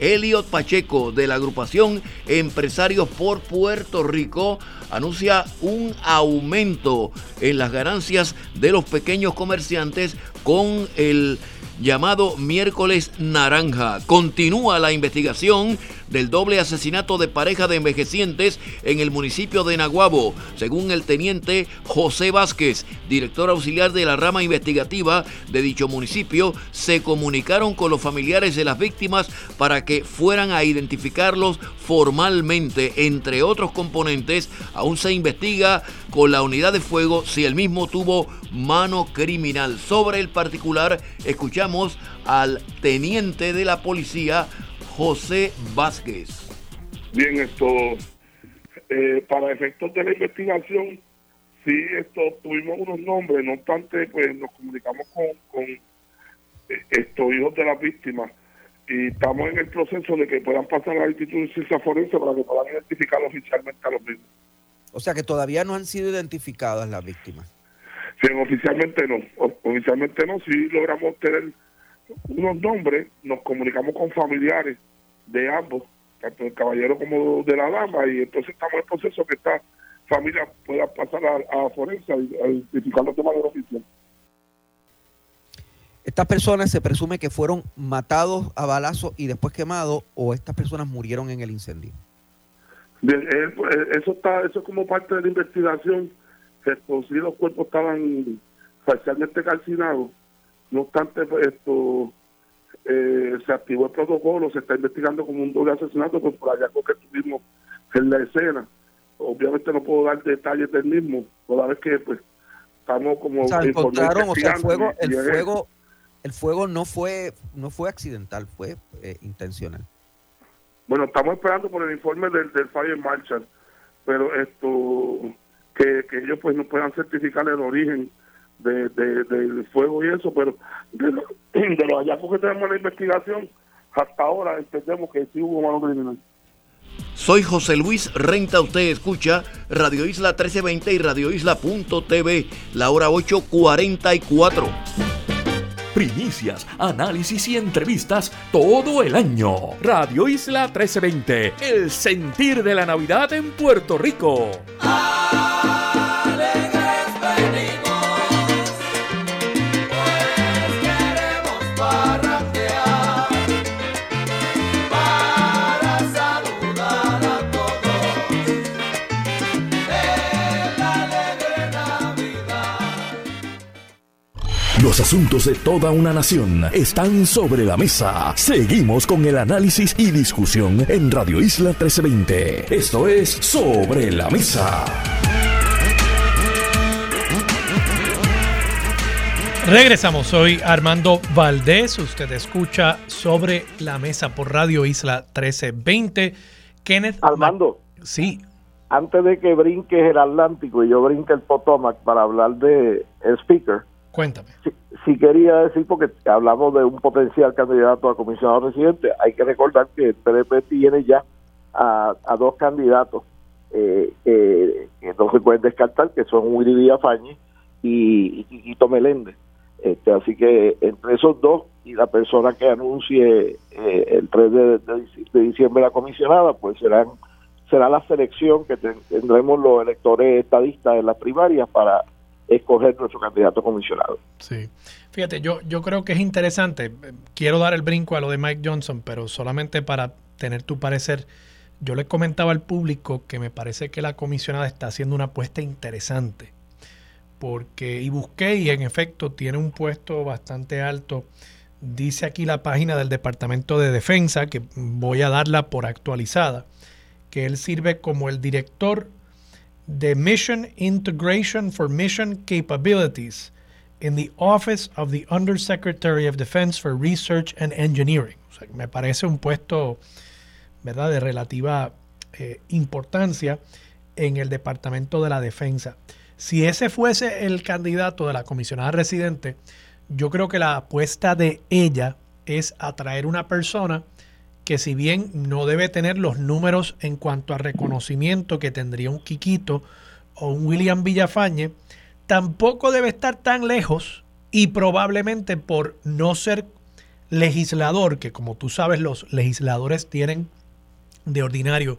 Elliot Pacheco de la agrupación Empresarios por Puerto Rico anuncia un aumento en las ganancias de los pequeños comerciantes con el llamado miércoles naranja. Continúa la investigación del doble asesinato de pareja de envejecientes en el municipio de Naguabo, según el teniente José Vázquez, director auxiliar de la rama investigativa de dicho municipio, se comunicaron con los familiares de las víctimas para que fueran a identificarlos formalmente, entre otros componentes, aún se investiga con la unidad de fuego si el mismo tuvo mano criminal. Sobre el particular, escuchamos al teniente de la policía, José Vázquez. Bien, esto, eh, para efectos de la investigación, sí, esto, tuvimos unos nombres, no obstante, pues nos comunicamos con, eh, estos hijos de las víctimas y estamos en el proceso de que puedan pasar a la Instituto de Ciencia Forense para que puedan identificar oficialmente a los mismos. O sea que todavía no han sido identificadas las víctimas. Sí, oficialmente no, oficialmente no, sí logramos tener unos nombres, nos comunicamos con familiares de ambos, tanto el caballero como de la dama, y entonces estamos en el proceso que esta familia pueda pasar a, a forense a, identificar los temas de oficial. ¿Estas personas se presume que fueron matados a balazo y después quemados o estas personas murieron en el incendio? Eh, pues, eso está eso es como parte de la investigación. Si los cuerpos estaban parcialmente calcinados. No obstante, pues, esto eh, se activó el protocolo, se está investigando como un doble asesinato pues, por hallazgo que tuvimos en la escena. Obviamente no puedo dar detalles del mismo, toda vez que pues estamos como o sea, encontraron, o sea, el fuego, el fuego, el fuego no fue no fue accidental, fue eh, intencional. Bueno, estamos esperando por el informe del, del Fire Marshal, pero esto que, que ellos pues no puedan certificar el origen de, del fuego y eso, pero de, de los hallazgos que tenemos en la investigación, hasta ahora entendemos que sí hubo mano criminal. Soy José Luis Renta, usted escucha Radio Isla 1320 y Radio Isla.tv, la hora 8.44. Primicias, análisis y entrevistas todo el año. Radio Isla 1320, el sentir de la Navidad en Puerto Rico. Los asuntos de toda una nación están sobre la mesa. Seguimos con el análisis y discusión en Radio Isla 1320. Esto es Sobre la Mesa. Regresamos, soy Armando Valdés, usted escucha Sobre la Mesa por Radio Isla 1320. Kenneth. Armando. Sí. Antes de que brinques el Atlántico y yo brinque el Potomac para hablar de el speaker, Cuéntame. Sí, quería decir, porque hablamos de un potencial candidato a comisionado residente, hay que recordar que el PDP tiene ya a, dos candidatos eh, que no se pueden descartar, que son Willy Villafañe y, y, Meléndez. Este, así que entre esos dos y la persona que anuncie eh, el 3 de, de, diciembre la comisionada, pues serán será la selección que tendremos los electores estadistas en las primarias para escoger nuestro candidato comisionado. Sí. Fíjate, yo, yo creo que es interesante. Quiero dar el brinco a lo de Mike Johnson, pero solamente para tener tu parecer. Yo le comentaba al público que me parece que la comisionada está haciendo una apuesta interesante. Porque, y busqué, y en efecto tiene un puesto bastante alto. Dice aquí la página del Departamento de Defensa, que voy a darla por actualizada, que él sirve como el director the Mission Integration for Mission Capabilities in the Office of the Undersecretary of Defense for Research and Engineering. O sea, me parece un puesto ¿verdad? de relativa eh, importancia en el Departamento de la Defensa. Si ese fuese el candidato de la comisionada residente, yo creo que la apuesta de ella es atraer una persona que si bien no debe tener los números en cuanto a reconocimiento que tendría un Quiquito o un William Villafañe, tampoco debe estar tan lejos y probablemente por no ser legislador, que como tú sabes los legisladores tienen de ordinario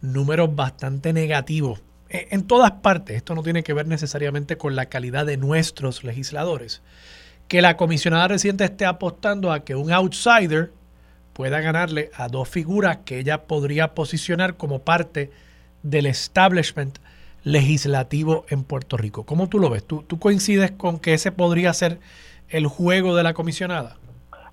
números bastante negativos e, en todas partes, esto no tiene que ver necesariamente con la calidad de nuestros legisladores, que la comisionada reciente esté apostando a que un outsider pueda ganarle a dos figuras que ella podría posicionar como parte del establishment legislativo en Puerto Rico. ¿Cómo tú lo ves? ¿Tú, tú coincides con que ese podría ser el juego de la comisionada?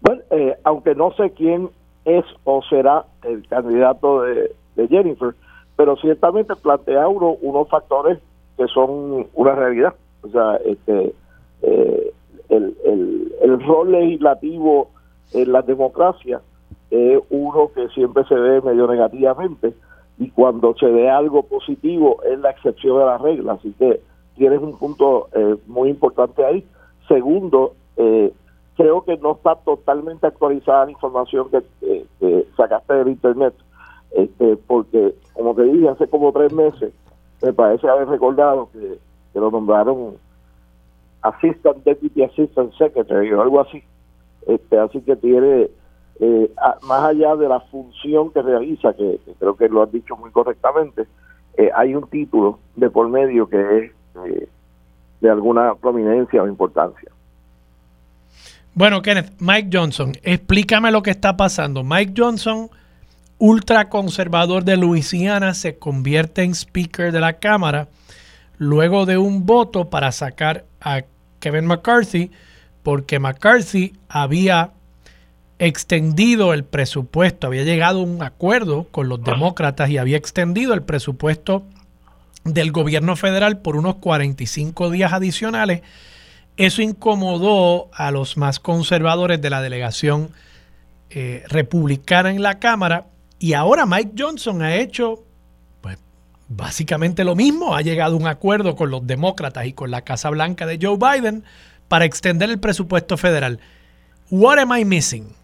Bueno, eh, aunque no sé quién es o será el candidato de, Jennifer, pero ciertamente plantea uno, unos factores que son una realidad. O sea, este, eh, el, el, el rol legislativo en la democracia es uno que siempre se ve medio negativamente y cuando se ve algo positivo es la excepción de la regla, así que tienes un punto eh, muy importante ahí. Segundo, eh, creo que no está totalmente actualizada la información que, sacaste del internet, este, porque como te dije hace como tres meses, me parece haber recordado que, que lo nombraron Assistant Deputy Assistant Secretary o algo así. Este, así que tiene eh, más allá de la función que realiza, que, creo que lo has dicho muy correctamente, eh, hay un título de por medio que es eh, de alguna prominencia o importancia. Bueno, Kenneth, Mike Johnson, explícame lo que está pasando. Mike Johnson, ultraconservador de Luisiana, se convierte en speaker de la Cámara luego de un voto para sacar a Kevin McCarthy, porque McCarthy había extendido el presupuesto, había llegado a un acuerdo con los demócratas y había extendido el presupuesto del gobierno federal por unos 45 días adicionales. Eso incomodó a los más conservadores de la delegación eh, republicana en la Cámara y ahora Mike Johnson ha hecho pues, básicamente lo mismo, ha llegado a un acuerdo con los demócratas y con la Casa Blanca de Joe Biden para extender el presupuesto federal. What am I missing?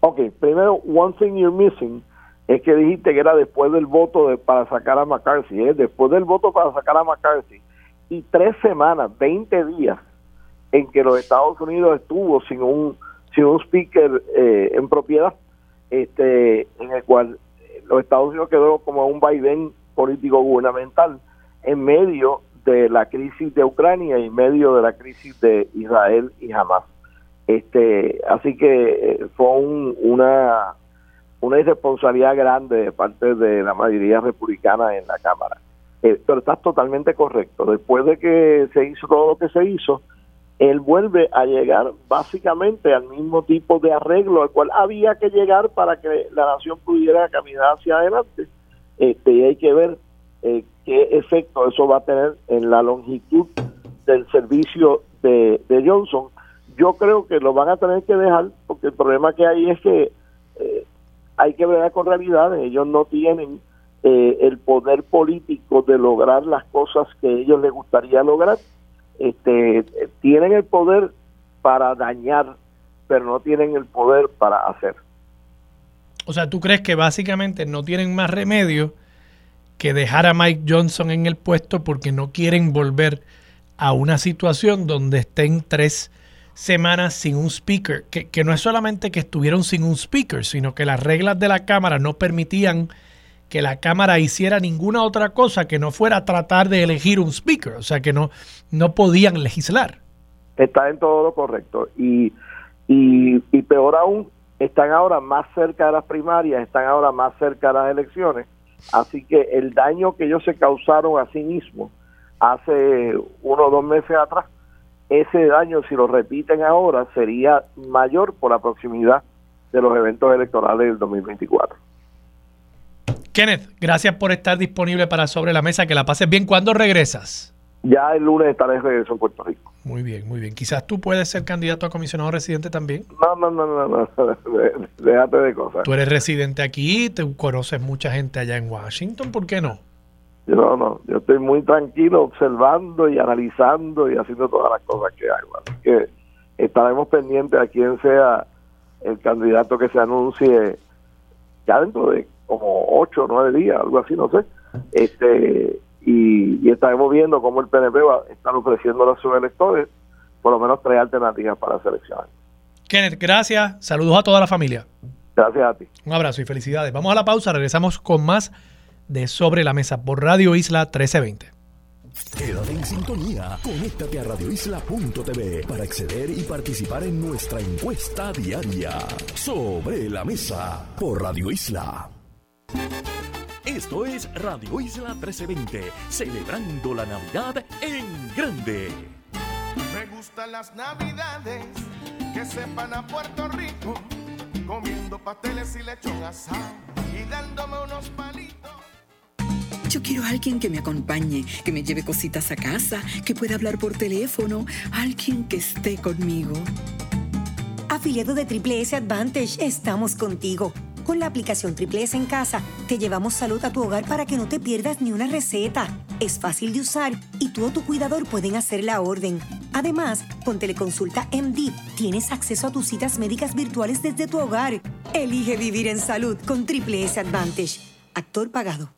Ok, primero, one thing you're missing es que dijiste que era después del voto de, para sacar a McCarthy, ¿eh? después del voto para sacar a McCarthy, y tres semanas, 20 días en que los Estados Unidos estuvo sin un, sin un speaker eh, en propiedad, este, en el cual los Estados Unidos quedó como un vaivén político gubernamental en medio de la crisis de Ucrania y en medio de la crisis de Israel y Hamas. Este, así que eh, fue una, una irresponsabilidad grande de parte de la mayoría republicana en la Cámara. Eh, pero estás totalmente correcto. Después de que se hizo todo lo que se hizo, él vuelve a llegar básicamente al mismo tipo de arreglo al cual había que llegar para que la nación pudiera caminar hacia adelante. Este, y hay que ver eh, qué efecto eso va a tener en la longitud del servicio de, de Johnson yo creo que lo van a tener que dejar porque el problema que hay es que eh, hay que ver con realidades. Ellos no tienen eh, el poder político de lograr las cosas que ellos les gustaría lograr. Este, tienen el poder para dañar, pero no tienen el poder para hacer. O sea, ¿tú crees que básicamente no tienen más remedio que dejar a Mike Johnson en el puesto porque no quieren volver a una situación donde estén tres semanas sin un speaker, que, que, no es solamente que estuvieron sin un speaker, sino que las reglas de la Cámara no permitían que la Cámara hiciera ninguna otra cosa que no fuera tratar de elegir un speaker, o sea que no, no podían legislar. Está en todo lo correcto. Y, y, y peor aún, están ahora más cerca de las primarias, están ahora más cerca de las elecciones, así que el daño que ellos se causaron a sí mismos hace uno o dos meses atrás, ese daño, si lo repiten ahora, sería mayor por la proximidad de los eventos electorales del 2024. Kenneth, gracias por estar disponible para Sobre la Mesa. Que la pases bien. ¿Cuándo regresas? Ya el lunes estaré de regreso en Puerto Rico. Muy bien, muy bien. Quizás tú puedes ser candidato a comisionado residente también. No, no, no, no, no. déjate de cosas. Tú eres residente aquí, te conoces mucha gente allá en Washington, ¿por qué no? No, no, yo estoy muy tranquilo observando y analizando y haciendo todas las cosas que hago. Así que estaremos pendientes a quién sea el candidato que se anuncie ya dentro de como ocho o nueve días, algo así, no sé. Este y, estaremos viendo cómo el PNP va a estar ofreciendo a sus electores por lo menos tres alternativas para seleccionar. Kenneth, gracias. Saludos a toda la familia. Gracias a ti. Un abrazo y felicidades. Vamos a la pausa, regresamos con más de Sobre la Mesa por Radio Isla 1320. Quédate en sintonía. Conéctate a radioisla.tv para acceder y participar en nuestra encuesta diaria. Sobre la Mesa por Radio Isla. Esto es Radio Isla 1320, celebrando la Navidad en grande. Me gustan las Navidades que sepan a Puerto Rico, comiendo pasteles y lechón asado y dándome unos palitos. Yo quiero a alguien que me acompañe, que me lleve cositas a casa, que pueda hablar por teléfono, alguien que esté conmigo. Afiliado de Triple S Advantage, estamos contigo. Con la aplicación Triple S en casa, te llevamos salud a tu hogar para que no te pierdas ni una receta. Es fácil de usar y tú o tu cuidador pueden hacer la orden. Además, con Teleconsulta MD tienes acceso a tus citas médicas virtuales desde tu hogar. Elige vivir en salud con Triple S Advantage. Actor pagado.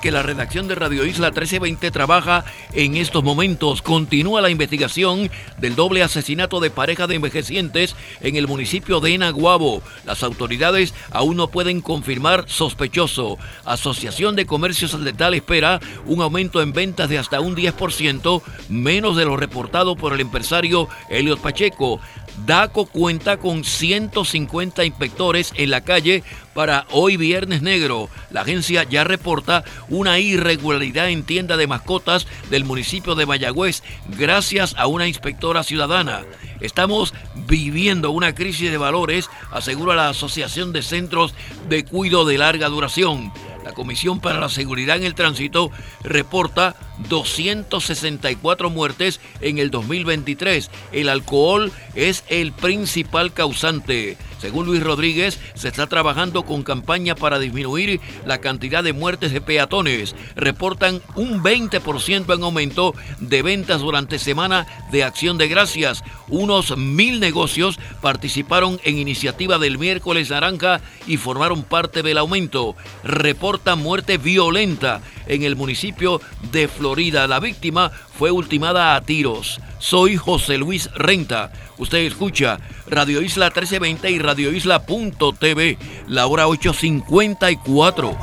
Que la redacción de Radio Isla 1320 trabaja en estos momentos. Continúa la investigación del doble asesinato de pareja de envejecientes en el municipio de Enaguabo. Las autoridades aún no pueden confirmar sospechoso. Asociación de Comercios al Detal espera un aumento en ventas de hasta un 10%, menos de lo reportado por el empresario Eliot Pacheco. DACO cuenta con 150 inspectores en la calle para hoy viernes negro. La agencia ya reporta una irregularidad en tienda de mascotas del municipio de Mayagüez gracias a una inspectora ciudadana. Estamos viviendo una crisis de valores, asegura la Asociación de Centros de Cuido de Larga Duración. La Comisión para la Seguridad en el Tránsito reporta 264 muertes en el 2023. El alcohol es el principal causante. Según Luis Rodríguez, se está trabajando con campaña para disminuir la cantidad de muertes de peatones. Reportan un 20% en aumento de ventas durante semana de acción de gracias. Unos mil negocios participaron en iniciativa del miércoles naranja y formaron parte del aumento. Reporta muerte violenta en el municipio de Florida. La víctima fue ultimada a tiros. Soy José Luis Renta. Usted escucha Radio Isla 1320 y radioisla.tv, la hora 854.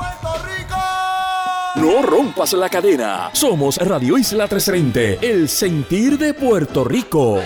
No rompas la cadena. Somos Radio Isla 1320, el sentir de Puerto Rico.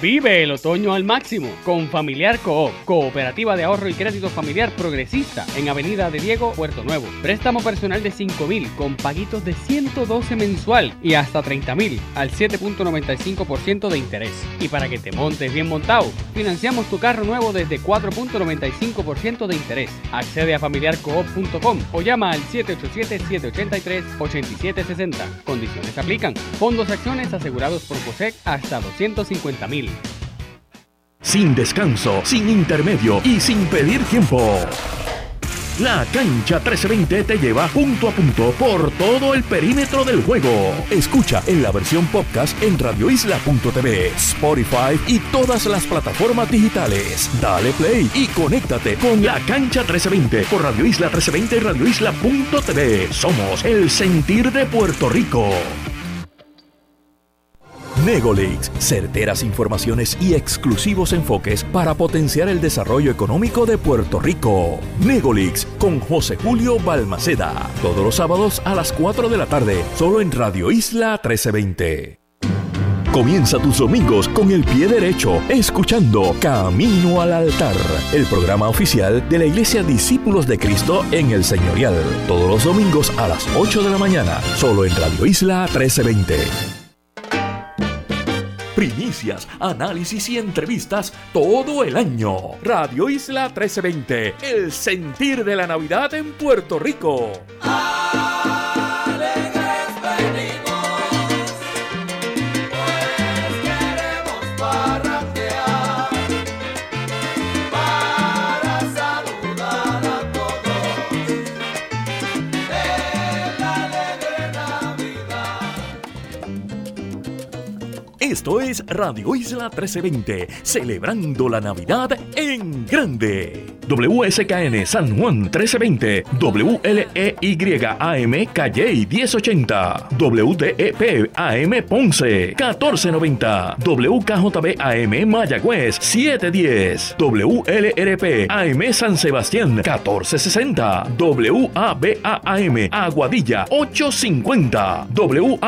Vive el otoño al máximo con Familiar Coop, Cooperativa de Ahorro y Crédito Familiar Progresista en Avenida de Diego, Puerto Nuevo. Préstamo personal de 5 mil con paguitos de 112 mensual y hasta 30 mil al 7.95% de interés. Y para que te montes bien montado, financiamos tu carro nuevo desde 4.95% de interés. Accede a familiarcoop.com o llama al 787-783-8760. Condiciones aplican. Fondos acciones asegurados por COSEC hasta 250 mil. Sin descanso, sin intermedio y sin pedir tiempo. La cancha 1320 te lleva punto a punto por todo el perímetro del juego. Escucha en la versión podcast en radioisla.tv, Spotify y todas las plataformas digitales. Dale play y conéctate con la cancha 1320 por Radio Isla 1320 y radioisla.tv. Somos el sentir de Puerto Rico. Negolix, certeras informaciones y exclusivos enfoques para potenciar el desarrollo económico de Puerto Rico. Negolix con José Julio Balmaceda, todos los sábados a las 4 de la tarde, solo en Radio Isla 1320. Comienza tus domingos con el pie derecho, escuchando Camino al Altar, el programa oficial de la Iglesia Discípulos de Cristo en el Señorial. Todos los domingos a las 8 de la mañana, solo en Radio Isla 1320 primicias, análisis y entrevistas todo el año. Radio Isla 1320, el sentir de la Navidad en Puerto Rico. Esto es Radio Isla 1320, celebrando la Navidad en grande. WSKN San Juan 1320, WLEYAM Calle 1080, WDEP AM Ponce 1490, WKJB AM Mayagüez 710, WLRP AM San Sebastián 1460, WABAM Aguadilla 850, WALO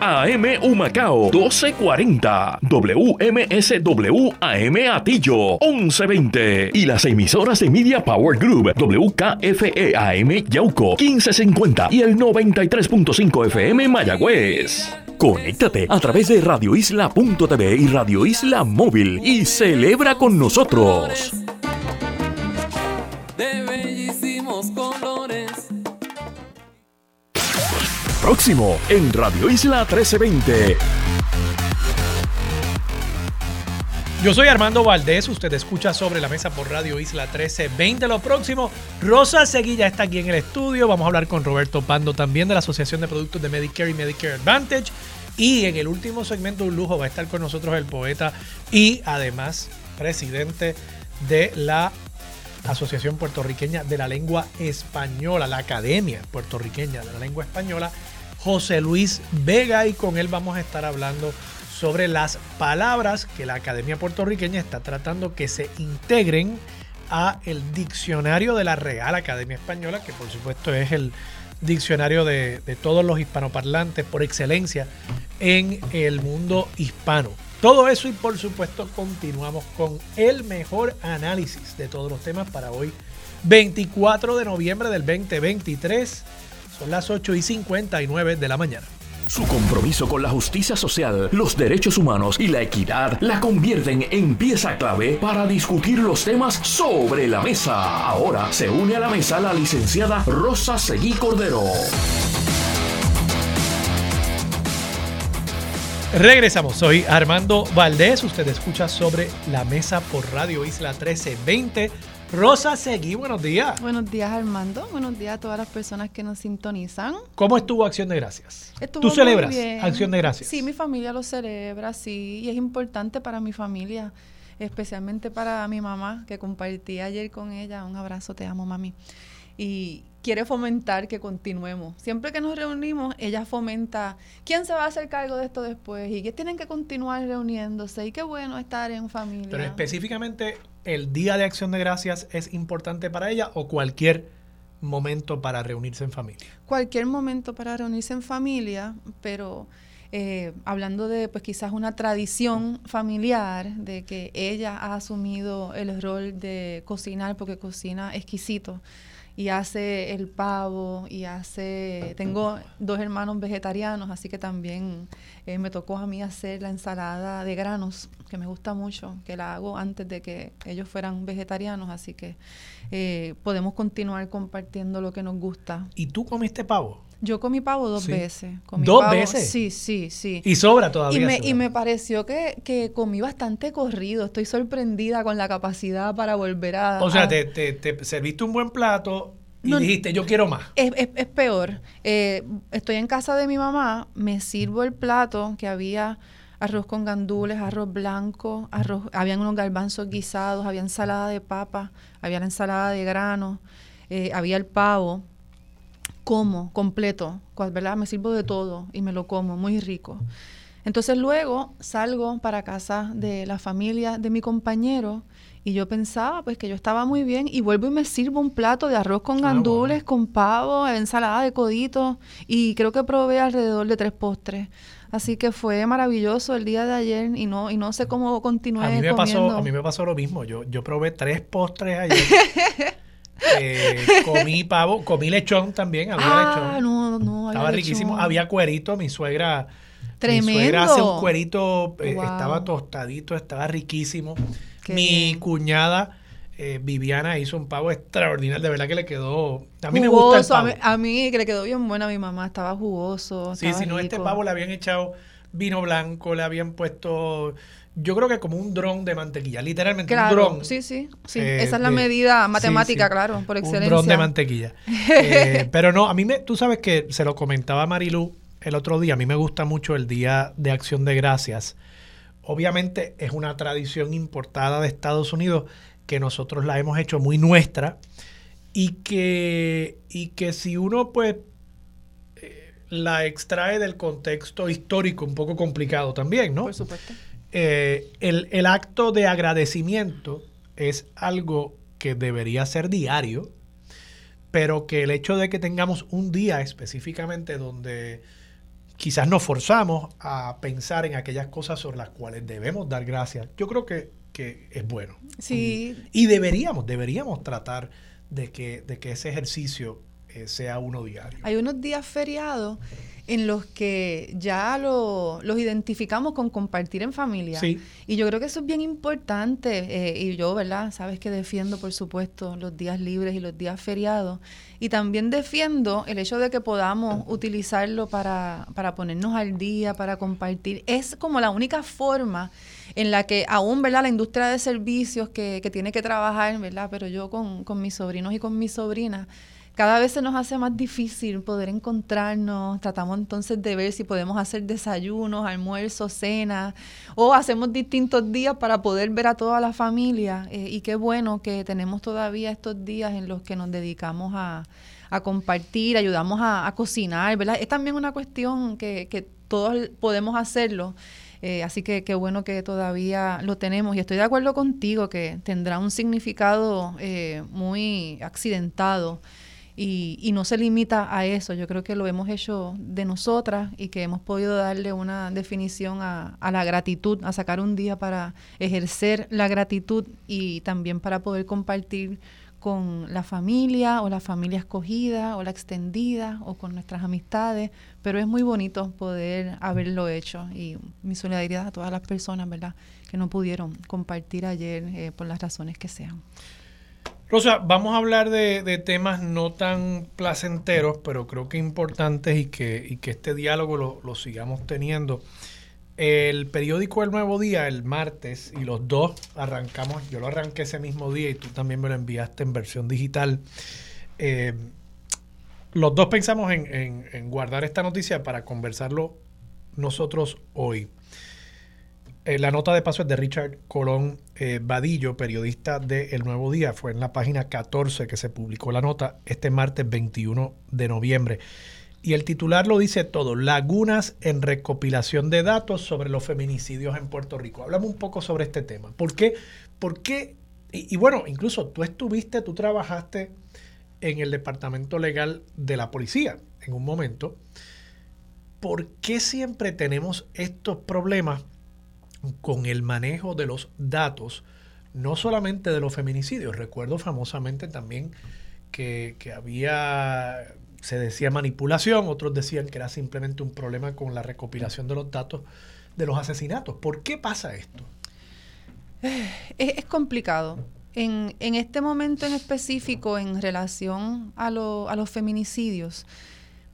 AM Humacao 1240, WMSW AM Atillo 1120 y las emisoras de Media Power Group WKFE AM Yauco 1550 y el 93.5 FM Mayagüez. Conéctate a través de radioisla.tv y Radio Isla Móvil y celebra con nosotros. De bellísimos colores. Próximo en Radio Isla 1320. Yo soy Armando Valdés, usted escucha sobre la mesa por Radio Isla 1320. Lo próximo, Rosa Seguilla está aquí en el estudio. Vamos a hablar con Roberto Pando también de la Asociación de Productos de Medicare y Medicare Advantage. Y en el último segmento, un lujo, va a estar con nosotros el poeta y además presidente de la Asociación Puertorriqueña de la Lengua Española, la Academia Puertorriqueña de la Lengua Española, José Luis Vega. Y con él vamos a estar hablando sobre las palabras que la Academia Puertorriqueña está tratando que se integren a el diccionario de la Real Academia Española, que por supuesto es el diccionario de, de todos los hispanoparlantes por excelencia en el mundo hispano. Todo eso y por supuesto continuamos con el mejor análisis de todos los temas para hoy, 24 de noviembre del 2023. Son las 8 y 59 de la mañana. Su compromiso con la justicia social, los derechos humanos y la equidad la convierten en pieza clave para discutir los temas sobre la mesa. Ahora se une a la mesa la licenciada Rosa Seguí Cordero. Regresamos, soy Armando Valdés, usted escucha sobre la mesa por Radio Isla 1320. Rosa Seguí, buenos días. Buenos días, Armando. Buenos días a todas las personas que nos sintonizan. ¿Cómo estuvo Acción de Gracias? ¿Tú celebras Acción de Gracias? Sí, mi familia lo celebra, sí. Y es importante para mi familia, especialmente para mi mamá, que compartí ayer con ella. Un abrazo, te amo, mami. Y quiere fomentar que continuemos. Siempre que nos reunimos, ella fomenta quién se va a hacer cargo de esto después y que tienen que continuar reuniéndose y qué bueno estar en familia. Pero específicamente el Día de Acción de Gracias es importante para ella o cualquier momento para reunirse en familia? Cualquier momento para reunirse en familia, pero eh, hablando de pues quizás una tradición familiar, de que ella ha asumido el rol de cocinar porque cocina exquisito y hace el pavo y hace... Tengo dos hermanos vegetarianos, así que también eh, me tocó a mí hacer la ensalada de granos, que me gusta mucho, que la hago antes de que ellos fueran vegetarianos, así que eh, podemos continuar compartiendo lo que nos gusta. ¿Y tú comiste pavo? Yo comí pavo dos veces. ¿Dos veces? Sí, sí, sí. Y sobra todavía. Y me, y me pareció que, que, comí bastante corrido. Estoy sorprendida con la capacidad para volver a... O sea, te, te, serviste un buen plato y dijiste, yo quiero más. Es, es, peor. Eh, estoy en casa de mi mamá, me sirvo el plato que había arroz con gandules, arroz blanco, arroz, habían unos garbanzos guisados, había ensalada de papa, había la ensalada de grano, eh, había el pavo como completo, ¿verdad? Me sirvo de todo y me lo como, muy rico. Entonces luego salgo para casa de la familia de mi compañero y yo pensaba pues que yo estaba muy bien y vuelvo y me sirvo un plato de arroz con ah, gandules, con pavo, ensalada de codito y creo que probé alrededor de tres postres. Así que fue maravilloso el día de ayer y no y no sé cómo continué a mí me Pasó, a mí me pasó lo mismo. Yo, yo probé tres postres ayer. Eh, comí pavo, comí lechón también, había ah, lechón. No, no, estaba riquísimo. Había cuerito, mi suegra. Tremendo. Mi suegra hace un cuerito, eh, estaba tostadito, estaba riquísimo. mi cuñada eh, Viviana hizo un pavo extraordinario, de verdad que le quedó. A mí me gusta el pavo. A mí, que le quedó bien bueno a mi mamá, estaba jugoso. Sí, si no, este pavo le habían echado vino blanco, le habían puesto yo creo que como un dron de mantequilla, literalmente un dron. Sí, sí, sí. Eh, Esa es la medida matemática, claro, por excelencia. Un dron de mantequilla. Eh, pero no, a mí me, tú sabes que se lo comentaba Marilu el otro día, a mí me gusta mucho el Día de Acción de Gracias. Obviamente es una tradición importada de Estados Unidos que nosotros la hemos hecho muy nuestra y que, y que si uno pues eh, la extrae del contexto histórico un poco complicado también, ¿no? Por supuesto. Eh, el, acto de agradecimiento es algo que debería ser diario, pero que el hecho de que tengamos un día específicamente donde quizás nos forzamos a pensar en aquellas cosas sobre las cuales debemos dar gracias, yo creo que, es bueno. Sí. Y, deberíamos, deberíamos tratar de que, de que ese ejercicio eh, sea uno diario. Hay unos días feriados en los que ya lo, los identificamos con compartir en familia. Y yo creo que eso es bien importante. Eh, y yo, ¿verdad? Sabes que defiendo, por supuesto, los días libres y los días feriados. Y también defiendo el hecho de que podamos utilizarlo para, para ponernos al día, para compartir. Es como la única forma en la que aún, ¿verdad? La industria de servicios que, que tiene que trabajar, ¿verdad? Pero yo con, con mis sobrinos y con mis sobrinas cada vez se nos hace más difícil poder encontrarnos, tratamos entonces de ver si podemos hacer desayunos, almuerzos, cenas, o hacemos distintos días para poder ver a toda la familia. Eh, y qué bueno que tenemos todavía estos días en los que nos dedicamos a, compartir, ayudamos a, cocinar, ¿verdad? Es también una cuestión que, que todos podemos hacerlo. Eh, así que qué bueno que todavía lo tenemos y estoy de acuerdo contigo que tendrá un significado eh, muy accidentado y, y, no se limita a eso. Yo creo que lo hemos hecho de nosotras y que hemos podido darle una definición a, a, la gratitud, a sacar un día para ejercer la gratitud y también para poder compartir con la familia o la familia escogida o la extendida o con nuestras amistades. Pero es muy bonito poder haberlo hecho y mi solidaridad a todas las personas, ¿verdad?, que no pudieron compartir ayer eh, por las razones que sean. Rosa, vamos a hablar de, temas no tan placenteros, pero creo que importantes y que, que este diálogo lo, sigamos teniendo. El periódico El Nuevo Día, el martes, y los dos arrancamos, yo lo arranqué ese mismo día y tú también me lo enviaste en versión digital. Eh, los dos pensamos en guardar esta noticia para conversarlo nosotros hoy. Eh, la nota de paso es de Richard Colón eh, Vadillo, periodista de El Nuevo Día. Fue en la página 14 que se publicó la nota este martes 21 de noviembre. Y el titular lo dice todo, lagunas en recopilación de datos sobre los feminicidios en Puerto Rico. Hablamos un poco sobre este tema. ¿Por qué? ¿Por qué? Y, bueno, incluso tú estuviste, tú trabajaste en el departamento legal de la policía en un momento. ¿por qué siempre tenemos estos problemas con el manejo de los datos, no solamente de los feminicidios? Recuerdo famosamente también que había, se decía manipulación, otros decían que era simplemente un problema con la recopilación de los datos de los asesinatos. ¿Por qué pasa esto? Es, complicado. En, en, este momento en específico, en relación a, a los feminicidios,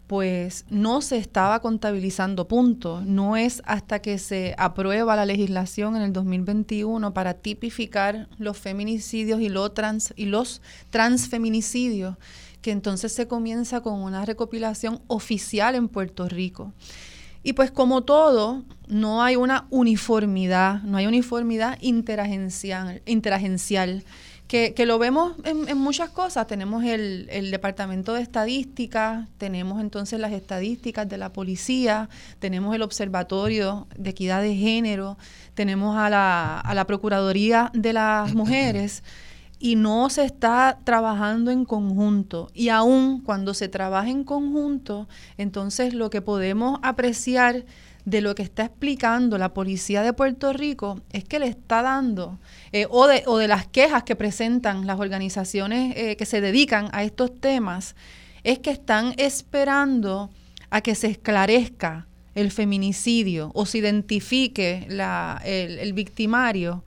pues no se estaba contabilizando, punto. No es hasta que se aprueba la legislación en el 2021 para tipificar los feminicidios y, lo trans, y los transfeminicidios que entonces se comienza con una recopilación oficial en Puerto Rico. Y pues como todo, no hay una uniformidad, no hay uniformidad interagencial, interagencial que, lo vemos en, muchas cosas. Tenemos el, el, Departamento de Estadística, tenemos entonces las estadísticas de la policía, tenemos el Observatorio de Equidad de Género, tenemos a la, a la Procuraduría de las Mujeres y no se está trabajando en conjunto. Y aún cuando se trabaja en conjunto, entonces lo que podemos apreciar de lo que está explicando la policía de Puerto Rico es que le está dando, eh, o, de, o de las quejas que presentan las organizaciones eh, que se dedican a estos temas, es que están esperando a que se esclarezca el feminicidio o se identifique la, el, victimario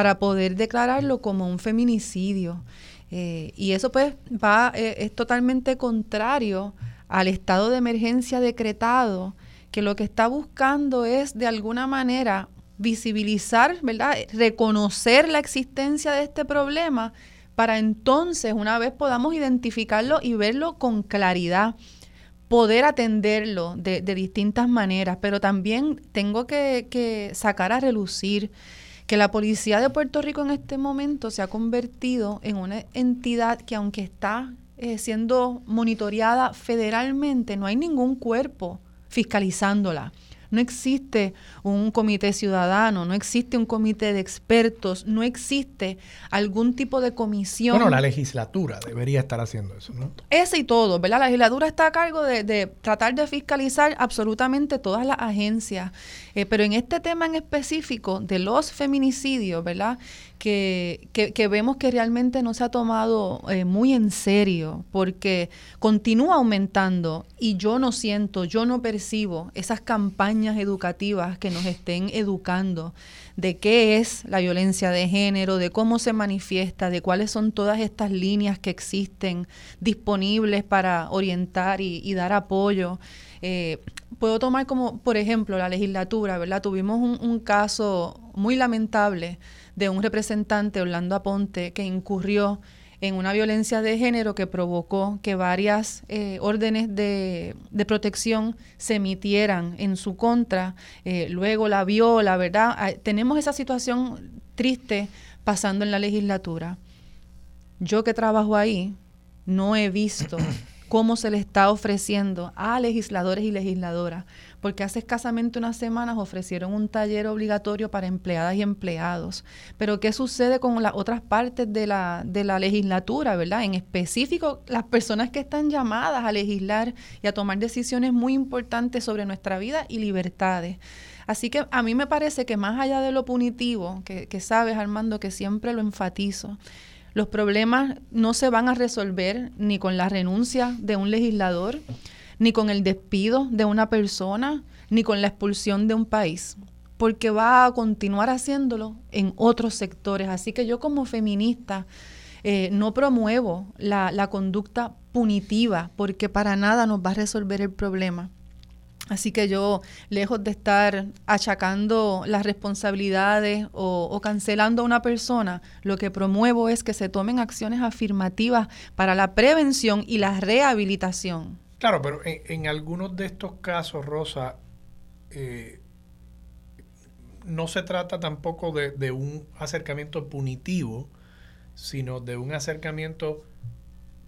para poder declararlo como un feminicidio. Eh, y eso pues va, es totalmente contrario al estado de emergencia decretado que lo que está buscando es de alguna manera visibilizar, ¿verdad? Reconocer la existencia de este problema para entonces, una vez podamos identificarlo y verlo con claridad, poder atenderlo de, distintas maneras, pero también tengo que, sacar a relucir que la policía de Puerto Rico en este momento se ha convertido en una entidad que aunque está eh, siendo monitoreada federalmente, no hay ningún cuerpo fiscalizándola. No existe un comité ciudadano, no existe un comité de expertos, no existe algún tipo de comisión. Bueno, la legislatura debería estar haciendo eso, ¿no? Ese y todo, ¿verdad? La legislatura está a cargo de, tratar de fiscalizar absolutamente todas las agencias. Eh, pero en este tema en específico de los feminicidios, ¿verdad? que, que, vemos que realmente no se ha tomado eh, muy en serio porque continúa aumentando y yo no siento, yo no percibo esas campañas educativas que nos estén educando de qué es la violencia de género, de cómo se manifiesta, de cuáles son todas estas líneas que existen disponibles para orientar y, dar apoyo. Eh, puedo tomar como, por ejemplo, la legislatura, ¿verdad? Tuvimos un, caso muy lamentable de un representante, Orlando Aponte, que incurrió en una violencia de género que provocó que varias eh, órdenes de, protección se emitieran en su contra, eh, luego la viola, ¿verdad? Ah, tenemos esa situación triste pasando en la legislatura. Yo que trabajo ahí, no he visto cómo se le está ofreciendo a legisladores y legisladoras porque hace escasamente unas semanas ofrecieron un taller obligatorio para empleadas y empleados. Pero ¿qué sucede con las otras partes de la, de la legislatura, verdad? En específico, las personas que están llamadas a legislar y a tomar decisiones muy importantes sobre nuestra vida y libertades. Así que a mí me parece que más allá de lo punitivo, que, que sabes, Armando, que siempre lo enfatizo, los problemas no se van a resolver ni con la renuncia de un legislador, ni con el despido de una persona, ni con la expulsión de un país, porque va a continuar haciéndolo en otros sectores. Así que yo como feminista eh, no promuevo la, la conducta punitiva, porque para nada nos va a resolver el problema. Así que yo, lejos de estar achacando las responsabilidades o, cancelando a una persona, lo que promuevo es que se tomen acciones afirmativas para la prevención y la rehabilitación. Claro, pero en, algunos de estos casos, Rosa, eh, no se trata tampoco de, un acercamiento punitivo, sino de un acercamiento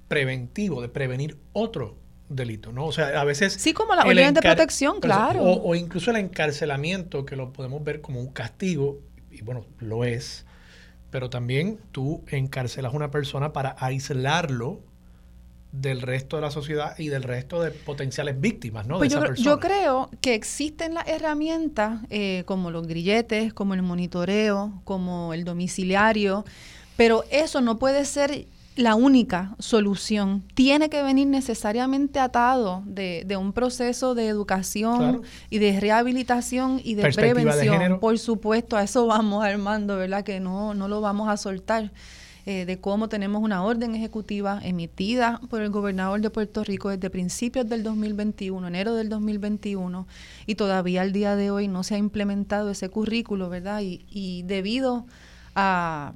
preventivo, de prevenir otro delito, ¿no? O sea, a veces... Sí, como la orden de protección, claro. O, o, incluso el encarcelamiento, que lo podemos ver como un castigo, y bueno, lo es, pero también tú encarcelas a una persona para aislarlo del resto de la sociedad y del resto de potenciales víctimas, ¿no? Pues de yo, esa creo- persona. yo creo que existen las herramientas eh, como los grilletes, como el monitoreo, como el domiciliario, pero eso no puede ser la única solución. Tiene que venir necesariamente atado de, de un proceso de educación Claro. y de rehabilitación y de prevención. Por supuesto, a eso vamos, Armando, ¿verdad? Que no, no lo vamos a soltar. eh, de cómo tenemos una orden ejecutiva emitida por el gobernador de Puerto Rico desde principios del 2021, enero del 2021, y todavía al día de hoy no se ha implementado ese currículo, ¿verdad? Y, y debido a,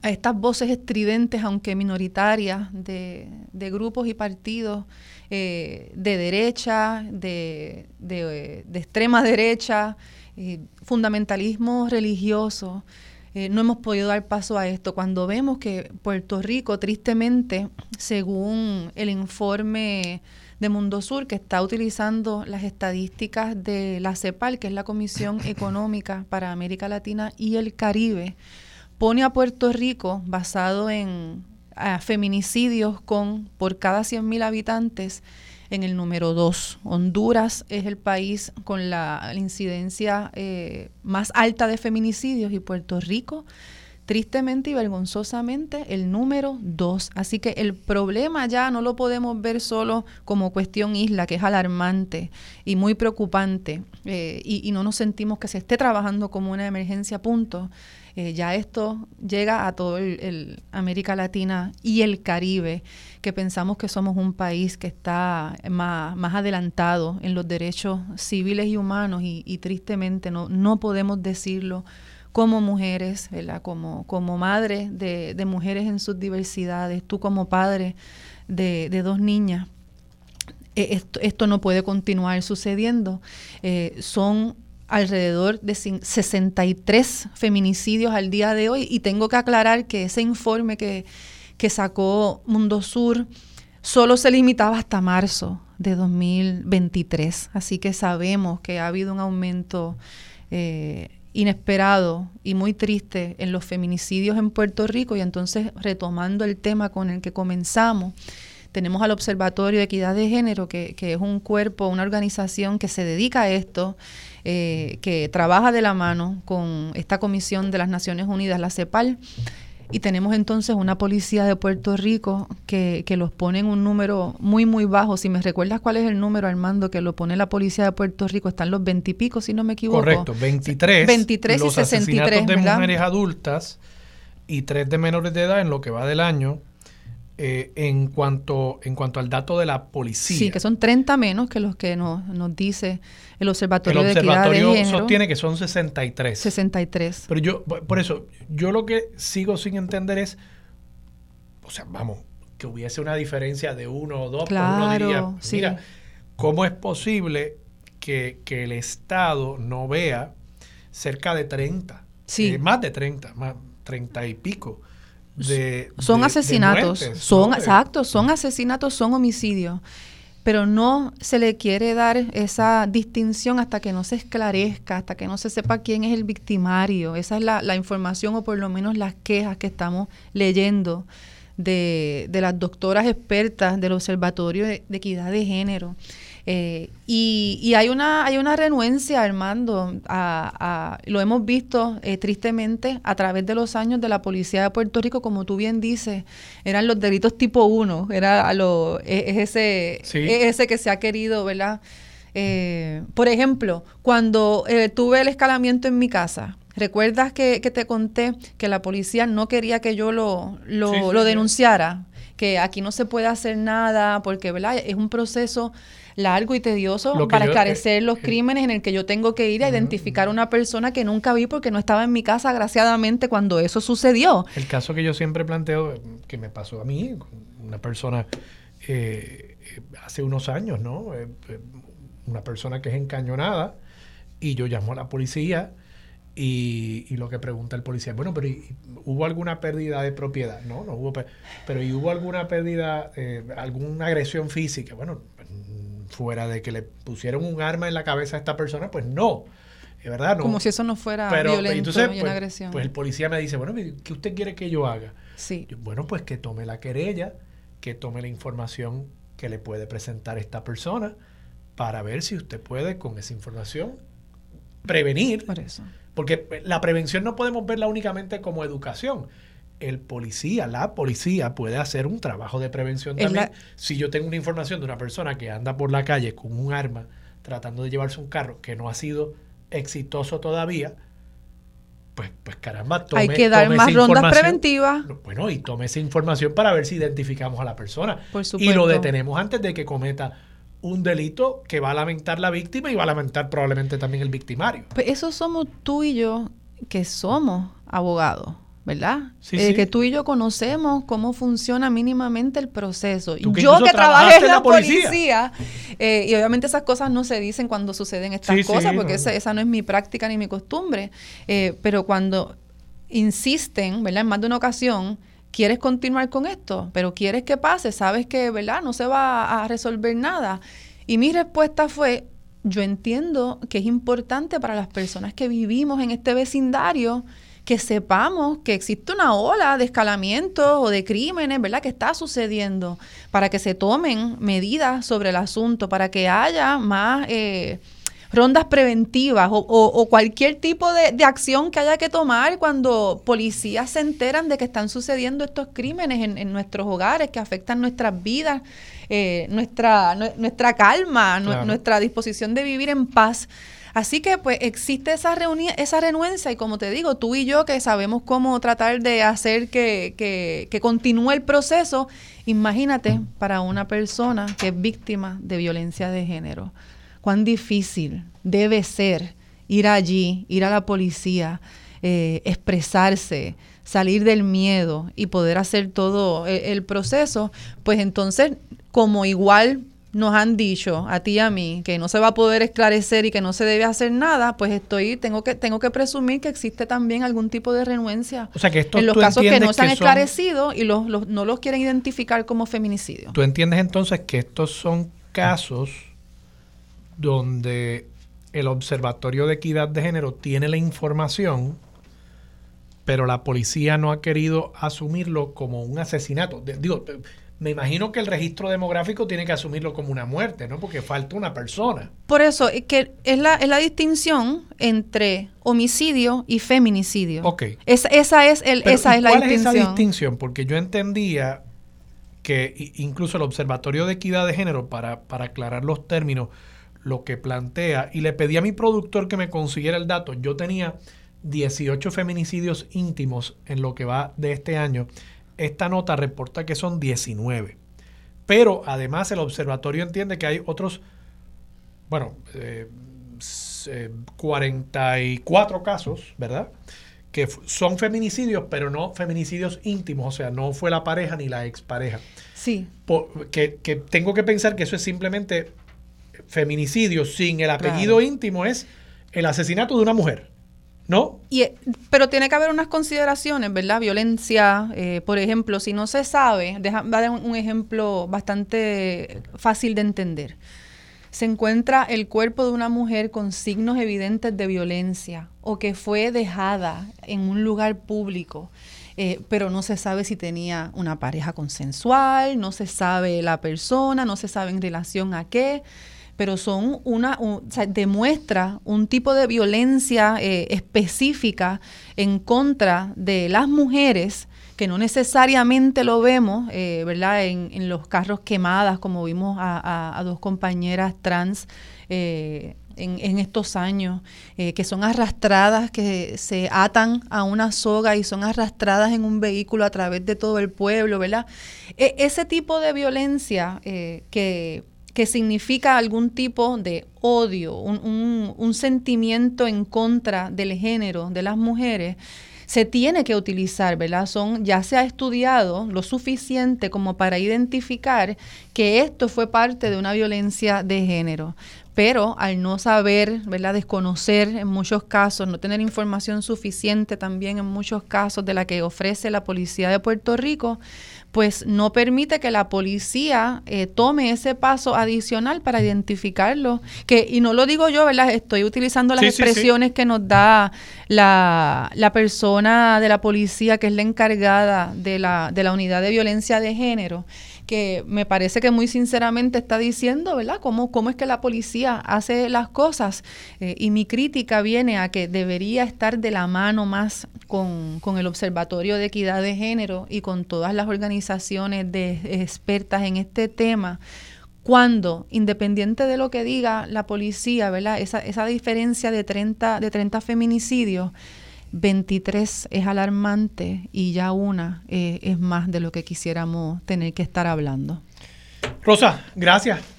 a estas voces estridentes, aunque minoritarias, de, de grupos y partidos eh, de derecha, de, de, extrema derecha, eh, fundamentalismo religioso, eh, no hemos podido dar paso a esto. Cuando vemos que Puerto Rico, tristemente, según el informe de Mundo Sur, que está utilizando las estadísticas de la CEPAL, que es la Comisión Económica para América Latina y el Caribe, pone a Puerto Rico, basado en feminicidios con por cada 100.000 habitantes, en el número 2. Honduras es el país con la, la incidencia eh, más alta de feminicidios y Puerto Rico, tristemente y vergonzosamente, el número 2. Así que el problema ya no lo podemos ver solo como cuestión isla, que es alarmante y muy preocupante, eh, y, y no nos sentimos que se esté trabajando como una emergencia, punto. Eh, ya esto llega a todo el, América Latina y el Caribe, que pensamos que somos un país que está más, más adelantado en los derechos civiles y humanos y, tristemente no, no podemos decirlo como mujeres. Como, como madre de, de mujeres en sus diversidades, tú como padre de, de dos niñas. Eh, esto, esto no puede continuar sucediendo. Eh, son alrededor de cin- 63 feminicidios al día de hoy. Y tengo que aclarar que ese informe que, que sacó Mundo Sur solo se limitaba hasta marzo de 2023, así que sabemos que ha habido un aumento eh, inesperado y muy triste en los feminicidios en Puerto Rico. Y entonces retomando el tema con el que comenzamos, tenemos al Observatorio de Equidad de Género, que, que es un cuerpo, una organización que se dedica a esto, eh, que trabaja de la mano con esta comisión de las Naciones Unidas, la CEPAL, y tenemos entonces una policía de Puerto Rico que, que los pone en un número muy, muy bajo. Si me recuerdas cuál es el número, Armando, que lo pone la policía de Puerto Rico, están los veintipico, si no me equivoco. Correcto, 23. 23 y los 63, asesinatos de ¿verdad? mujeres adultas y tres de menores de edad en lo que va del año. Eh, en cuanto en cuanto al dato de la policía. Sí, que son 30 menos que los que nos, nos dice el el Observatorio, de Equidad de observatorio Género. sostiene que son 63. 63. Pero yo, por eso, yo lo que sigo sin entender es, o sea, vamos, que hubiese una diferencia de uno o dos, pues uno Claro, diría, sí. mira, ¿cómo es posible que, que el Estado no vea cerca de 30? Sí. eh, más de 30, más 30 y pico. De, son de- de asesinatos, muertes, son exactos, son asesinatos, son homicidios, pero no se le quiere dar esa distinción hasta que no se esclarezca, hasta que no se sepa quién es el victimario. Esa es la, la información o por lo menos las quejas que estamos leyendo de, de las doctoras expertas del Observatorio de Equidad de Género. Eh, y, y hay una hay una renuencia, Armando, a, a- lo hemos visto eh, tristemente a través de los años de la Policía de Puerto Rico, como tú bien dices, eran los delitos tipo 1, era a lo, es, es ese, Sí. es ese que se ha querido, ¿verdad? Eh, por ejemplo, cuando eh, tuve el escalamiento en mi casa, ¿recuerdas que, que te conté que la policía no quería que yo lo, lo, Sí, sí, lo denunciara? Que aquí no se puede hacer nada porque ¿verdad? es un proceso largo y tedioso para yo- esclarecer los crímenes en el que yo tengo que ir a identificar a una persona que nunca vi porque no estaba en mi casa, agraciadamente, cuando eso sucedió. El caso que yo siempre planteo, eh, que me pasó a mí, una persona eh, eh, hace unos años, ¿no? Eh, eh, una persona que es encañonada y yo llamo a la policía y, y lo que pregunta el policía, bueno, pero ¿y- ¿hubo alguna pérdida de propiedad? No, no hubo, pe- pero ¿y hubo alguna pérdida, eh, alguna agresión física? Bueno, fuera de que le pusieron un arma en la cabeza a esta persona, pues no. Es verdad, no. Como si eso no fuera Pero, violento entonces, y una pues, agresión. Pues el policía me dice, bueno, ¿qué usted quiere que yo haga? Sí. Yo, bueno, pues que tome la querella que tome la información que le puede presentar esta persona para ver si usted puede con esa información prevenir. Por eso. Porque la prevención no podemos verla únicamente como educación. El policía, la policía puede hacer un trabajo de prevención también. la- Si yo tengo una información de una persona que anda por la calle con un arma tratando de llevarse un carro que no ha sido exitoso todavía, pues, pues caramba, tome, Hay que dar tome más rondas preventivas. Bueno, y tome esa información para ver si identificamos a la persona. Por Y lo detenemos antes de que cometa un delito que va a lamentar la víctima y va a lamentar probablemente también el victimario. Pues eso somos tú y yo que somos abogados, ¿verdad? Sí, Eh, sí. Que tú y yo conocemos cómo funciona mínimamente el proceso. Tú que yo que trabajé en la policía. policía, eh, y obviamente esas cosas no se dicen cuando suceden estas sí, cosas, porque no. esa, esa no es mi práctica ni mi costumbre. Eh, pero cuando insisten, ¿verdad? En más de una ocasión, quieres continuar con esto, pero quieres que pase, sabes que, ¿verdad? No se va a resolver nada. Y mi respuesta fue, yo entiendo que es importante para las personas que vivimos en este vecindario que sepamos que existe una ola de escalamientos o de crímenes, ¿verdad? Que está sucediendo para que se tomen medidas sobre el asunto, para que haya más eh, rondas preventivas o, o- o cualquier tipo de, de acción que haya que tomar cuando policías se enteran de que están sucediendo estos crímenes en, en nuestros hogares que afectan nuestras vidas, eh, nuestra, nue- nuestra calma, Claro. nuestra disposición de vivir en paz. Así que pues existe esa, esa renuencia y como te digo, tú y yo que sabemos cómo tratar de hacer que, que, que continúe el proceso, imagínate para una persona que es víctima de violencia de género, cuán difícil debe ser ir allí, ir a la policía, eh, expresarse, salir del miedo y poder hacer todo el, el proceso, pues entonces como igual nos han dicho a ti y a mí que no se va a poder esclarecer y que no se debe hacer nada, pues estoy tengo que tengo que presumir que existe también algún tipo de renuencia O sea, que esto en los casos que no se han que son- esclarecido y los, los- no los quieren identificar como feminicidio. ¿Tú entiendes entonces que estos son casos donde el Observatorio de Equidad de Género tiene la información, pero la policía no ha querido asumirlo como un asesinato? De- digo, me imagino que el registro demográfico tiene que asumirlo como una muerte, ¿no? Porque falta una persona. Por eso es que es la, es la distinción entre homicidio y feminicidio. Ok. Esa, esa es el, Pero, esa ¿y es la ¿Cuál es esa distinción? Porque yo entendía que incluso el Observatorio de Equidad de Género, para, para aclarar los términos, lo que plantea, y le pedí a mi productor que me consiguiera el dato, yo tenía 18 feminicidios íntimos en lo que va de este año. Esta nota reporta que son 19. Pero además el observatorio entiende que hay otros, bueno, eh, s- eh, 44 casos, ¿verdad? Que son feminicidios, pero no feminicidios íntimos, o sea, no fue la pareja ni la expareja. Sí. Que, que tengo que pensar que eso es simplemente feminicidio sin el apellido Claro. íntimo, es el asesinato de una mujer, ¿no? Y, eh, pero tiene que haber unas consideraciones, ¿verdad? Violencia, eh, por ejemplo, si no se sabe, deja, va a dar un, ejemplo bastante fácil de entender. Se encuentra el cuerpo de una mujer con signos evidentes de violencia o que fue dejada en un lugar público, eh, pero no se sabe si tenía una pareja consensual, no se sabe la persona, no se sabe en relación a qué pero son una, un- demuestra un tipo de violencia eh, específica en contra de las mujeres que no necesariamente lo vemos, eh, ¿verdad? En, los carros quemadas, como vimos a, dos compañeras trans eh, en, estos años, que son arrastradas, que se atan a una soga y son arrastradas en un vehículo a través de todo el pueblo, ¿verdad? E- ese tipo de violencia que que significa algún tipo de odio, un, un- sentimiento en contra del género de las mujeres, se tiene que utilizar, ¿verdad? Son, ya se ha estudiado lo suficiente como para identificar que esto fue parte de una violencia de género. Pero al no saber, ¿verdad? Desconocer en muchos casos, no tener información suficiente también en muchos casos de la que ofrece la Policía de Puerto Rico, pues no permite que la policía eh, tome ese paso adicional para identificarlo. Que, y no lo digo yo, ¿verdad? Estoy utilizando las Sí, sí, sí. expresiones que nos da la, la persona de la policía que es la encargada de la, de la unidad de violencia de género, que me parece que muy sinceramente está diciendo, ¿verdad?, cómo, cómo es que la policía hace las cosas. Eh, y mi crítica viene a que debería estar de la mano más con, con, el Observatorio de Equidad de Género y con todas las organizaciones de expertas en este tema cuando, independiente de lo que diga la policía, ¿verdad? Esa, esa diferencia de 30, de 30 feminicidios, 23 es alarmante y ya una eh, es más de lo que quisiéramos tener que estar hablando. Rosa, gracias.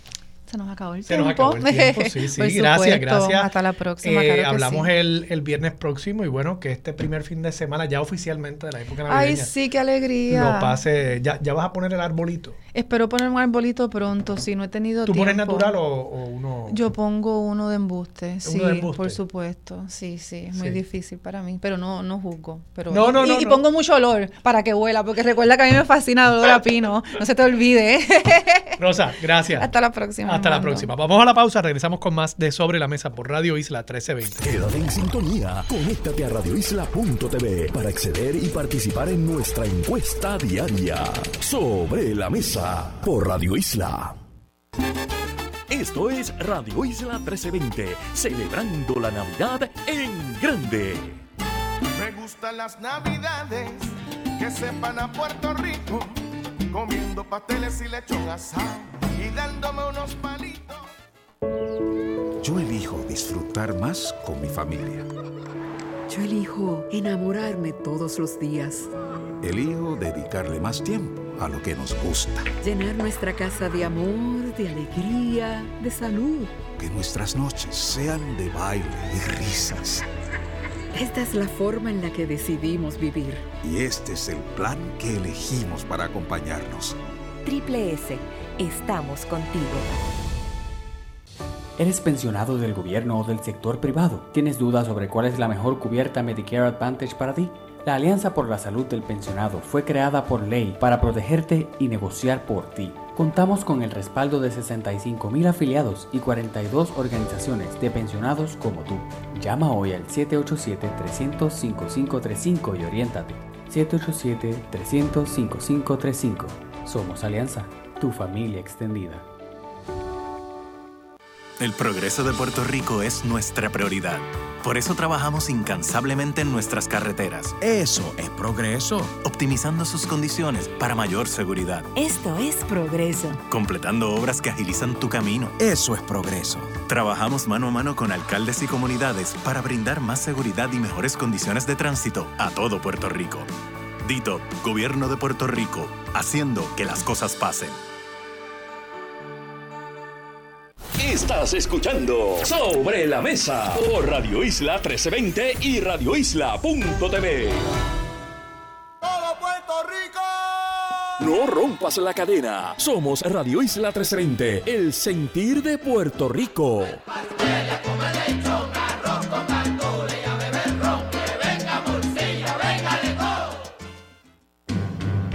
Se nos acabó el Se tiempo. nos acabó el tiempo, sí, sí. gracias, gracias. Hasta la próxima. Eh, claro hablamos sí. el, el viernes próximo y bueno, que este primer fin de semana ya oficialmente de la época navideña. Ay, sí, qué alegría. Lo pase, ya, ya vas a poner el arbolito. Espero poner un arbolito pronto, si no he tenido ¿Tú tiempo. pones natural o, o uno? Yo pongo uno de embuste, sí, de embuste? por supuesto. Sí, sí, es muy Sí. difícil para mí, pero no no juzgo. Pero, No, no, y, no, y no. pongo mucho olor para que huela, porque recuerda que a mí me fascina el olor a pino. No se te olvide. Rosa, gracias. Hasta la próxima. Hasta la Armando. próxima. Vamos a la pausa, regresamos con más de Sobre la Mesa por Radio Isla 1320. Quédate en sintonía. Conéctate a radioisla.tv para acceder y participar en nuestra encuesta diaria. Sobre la Mesa por Radio Isla. Esto es Radio Isla 1320, celebrando la Navidad en grande. Me gustan las navidades que sepan a Puerto Rico, comiendo pasteles y lechón asado y dándome unos palitos. Yo elijo disfrutar más con mi familia. Yo elijo enamorarme todos los días, Elijo dedicarle más tiempo a lo que nos gusta. llenar nuestra casa de amor, de alegría, de salud. Que nuestras noches sean de baile y risas. Esta es la forma en la que decidimos vivir. Y este es el plan que elegimos para acompañarnos. Triple S, estamos contigo. ¿Eres pensionado del gobierno o del sector privado? ¿Tienes dudas sobre cuál es la mejor cubierta Medicare Advantage para ti? La Alianza por la Salud del Pensionado fue creada por ley para protegerte y negociar por ti. Contamos con el respaldo de 65 mil afiliados y 42 organizaciones de pensionados como tú. Llama hoy al 787-300-5535 y oriéntate. 787-300-5535. Somos Alianza, tu familia extendida. El progreso de Puerto Rico es nuestra prioridad. Por eso trabajamos incansablemente en nuestras carreteras. Eso es progreso. Optimizando sus condiciones para mayor seguridad. Esto es progreso. Completando obras que agilizan tu camino. Eso es progreso. Trabajamos mano a mano con alcaldes y comunidades para brindar más seguridad y mejores condiciones de tránsito a todo Puerto Rico. Dito, Gobierno de Puerto Rico, haciendo que las cosas pasen. Estás escuchando Sobre la Mesa por Radio Isla 1320 y radioisla.tv. ¡Todo Puerto Rico! No rompas la cadena. Somos Radio Isla 1320, el sentir de Puerto Rico.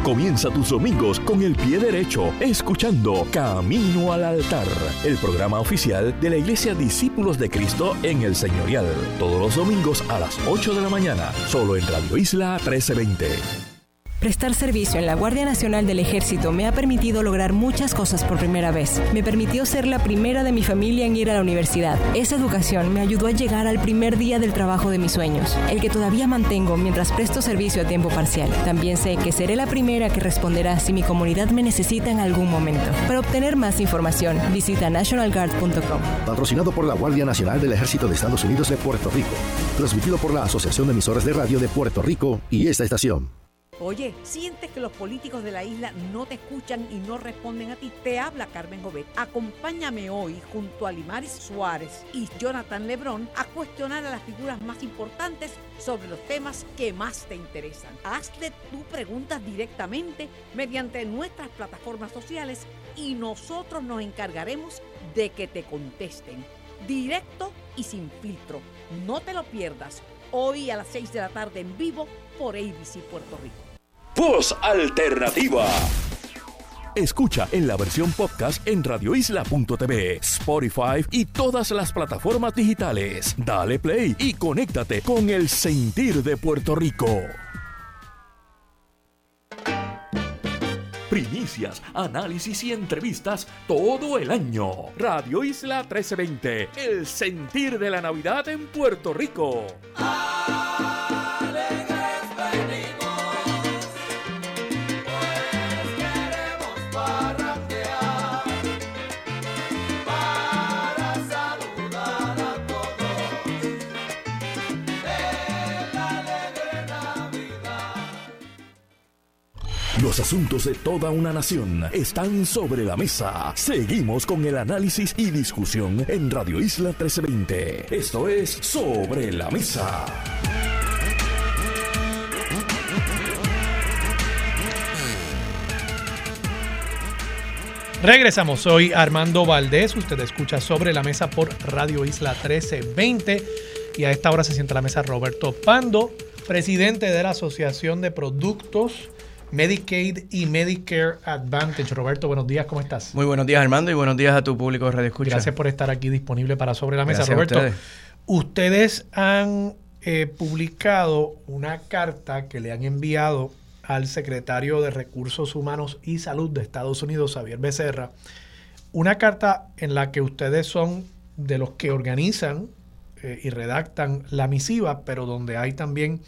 Comienza tus domingos con el pie derecho, escuchando Camino al Altar, el programa oficial de la Iglesia Discípulos de Cristo en el Señorial. Todos los domingos a las 8 de la mañana, solo en Radio Isla 1320. Prestar servicio en la Guardia Nacional del Ejército me ha permitido lograr muchas cosas por primera vez. Me permitió ser la primera de mi familia en ir a la universidad. Esa educación me ayudó a llegar al primer día del trabajo de mis sueños, el que todavía mantengo mientras presto servicio a tiempo parcial. También sé que seré la primera que responderá si mi comunidad me necesita en algún momento. Para obtener más información, visita nationalguard.com. Patrocinado por la Guardia Nacional del Ejército de Estados Unidos de Puerto Rico. Transmitido por la Asociación de Emisoras de Radio de Puerto Rico y esta estación. Oye, ¿sientes que los políticos de la isla no te escuchan y no responden a ti? Te habla Carmen Jovet. Acompáñame hoy junto a Limaris Suárez y Jonathan Lebrón a cuestionar a las figuras más importantes sobre los temas que más te interesan. Hazle tus preguntas directamente mediante nuestras plataformas sociales y nosotros nos encargaremos de que te contesten. Directo y sin filtro. No te lo pierdas. Hoy a las 6 de la tarde en vivo por ABC Puerto Rico. Voz Alternativa. Escucha en la versión podcast en radioisla.tv, Spotify y todas las plataformas digitales. Dale play y conéctate con el sentir de Puerto Rico. primicias, análisis y entrevistas todo el año. Radio Isla 1320, el sentir de la Navidad en Puerto Rico. Los asuntos de toda una nación están sobre la mesa. Seguimos con el análisis y discusión en Radio Isla 1320. Esto es Sobre la Mesa. Regresamos, soy Armando Valdés, usted escucha sobre la mesa por Radio Isla 1320 y a esta hora se sienta a la mesa Roberto Pando, presidente de la Asociación de Productos Medicaid y Medicare Advantage. Roberto, buenos días, ¿cómo estás? Muy buenos días, Armando, y buenos días a tu público de Radio Escucha. Gracias por estar aquí disponible para Sobre la Mesa. Roberto, ustedes. han eh, publicado una carta que le han enviado al secretario de Recursos Humanos y Salud de Estados Unidos, Javier Becerra, una carta en la que ustedes son de los que organizan eh, y redactan la misiva, pero donde hay también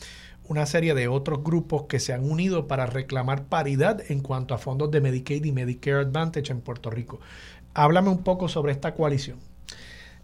una serie de otros grupos que se han unido para reclamar paridad en cuanto a fondos de Medicaid y Medicare Advantage en Puerto Rico. Háblame un poco sobre esta coalición.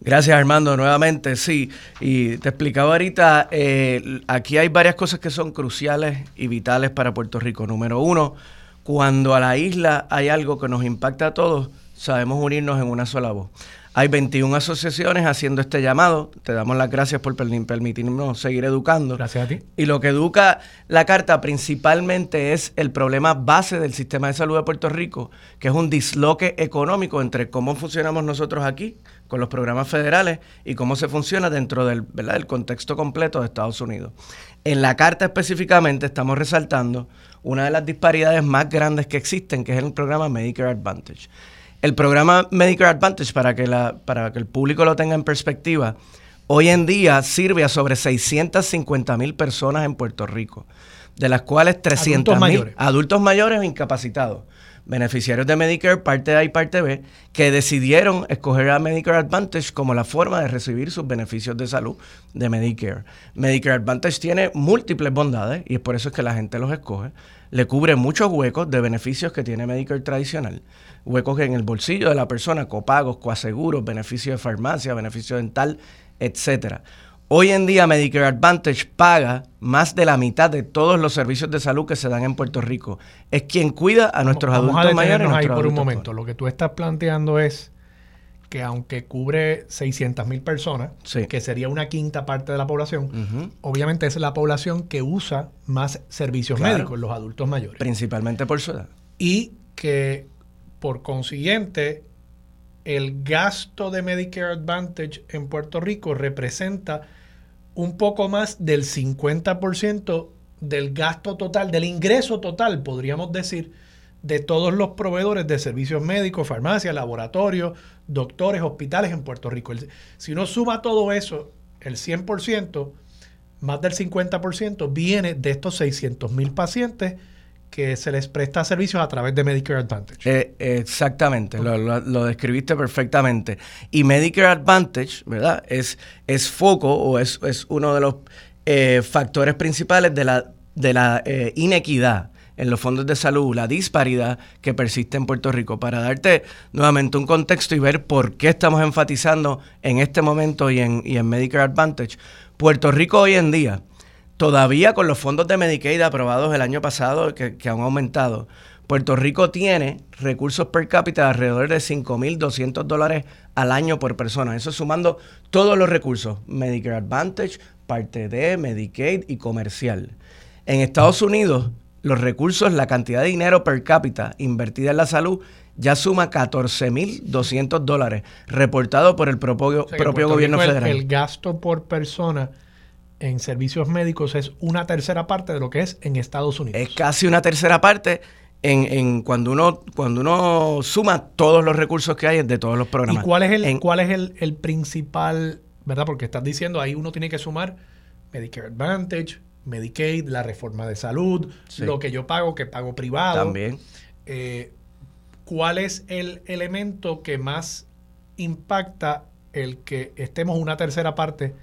Gracias Armando, nuevamente, sí. Y te explicaba ahorita, eh, aquí hay varias cosas que son cruciales y vitales para Puerto Rico. Número uno, cuando a la isla hay algo que nos impacta a todos, sabemos unirnos en una sola voz. Hay 21 asociaciones haciendo este llamado. Te damos las gracias por permitirnos seguir educando. Gracias a ti. Y lo que educa la carta principalmente es el problema base del sistema de salud de Puerto Rico, que es un disloque económico entre cómo funcionamos nosotros aquí con los programas federales y cómo se funciona dentro del, del contexto completo de Estados Unidos. En la carta específicamente estamos resaltando una de las disparidades más grandes que existen, que es el programa Medicare Advantage. El programa Medicare Advantage, para que, la, para que el público lo tenga en perspectiva, hoy en día sirve a sobre 650 mil personas en Puerto Rico, de las cuales 300 mil adultos mayores o incapacitados, beneficiarios de Medicare parte A y parte B, que decidieron escoger a Medicare Advantage como la forma de recibir sus beneficios de salud de Medicare. Medicare Advantage tiene múltiples bondades y es por eso es que la gente los escoge. Le cubre muchos huecos de beneficios que tiene Medicare tradicional huecos en el bolsillo de la persona, copagos, coaseguros, beneficio de farmacia, beneficio dental, etcétera. Hoy en día Medicare Advantage paga más de la mitad de todos los servicios de salud que se dan en Puerto Rico. Es quien cuida a nuestros adultos mayores. ahí por un momento. Lo que tú estás planteando es que aunque cubre 600 mil personas, que sería una quinta parte de la población, obviamente es la población que usa más servicios médicos, los adultos mayores. Principalmente por su edad. Y que por consiguiente, el gasto de Medicare Advantage en Puerto Rico representa un poco más del 50% del gasto total, del ingreso total, podríamos decir, de todos los proveedores de servicios médicos, farmacias, laboratorios, doctores, hospitales en Puerto Rico. si uno suma todo eso, el 100%, más del 50% viene de estos 600 mil pacientes que se les presta servicios a través de Medicare Advantage. Eh, exactamente, lo, describiste perfectamente. Y Medicare Advantage, ¿verdad? Es, es foco o es, uno de los eh, factores principales de la, de la eh, inequidad en los fondos de salud, la disparidad que persiste en Puerto Rico. Para darte nuevamente un contexto y ver por qué estamos enfatizando en este momento y en, y en Medicare Advantage, Puerto Rico hoy en día todavía con los fondos de Medicaid aprobados el año pasado, que, han aumentado, Puerto Rico tiene recursos per cápita de alrededor de 5.200 dólares al año por persona. Eso sumando todos los recursos, Medicare Advantage, parte D, Medicaid y comercial. En Estados Unidos, los recursos, la cantidad de dinero per cápita invertida en la salud ya suma 14.200 dólares, reportado por el propio, propio gobierno federal. el gasto por persona en servicios médicos es una tercera parte de lo que es en Estados Unidos. Es casi una tercera parte en, en cuando uno cuando uno suma todos los recursos que hay de todos los programas. ¿Y cuál es el, cuál es el, principal, verdad? Porque estás diciendo ahí uno tiene que sumar Medicare Advantage, Medicaid, la reforma de salud, lo que yo pago, que pago privado. También. eh, ¿cuál es el elemento que más impacta el que estemos una tercera parte?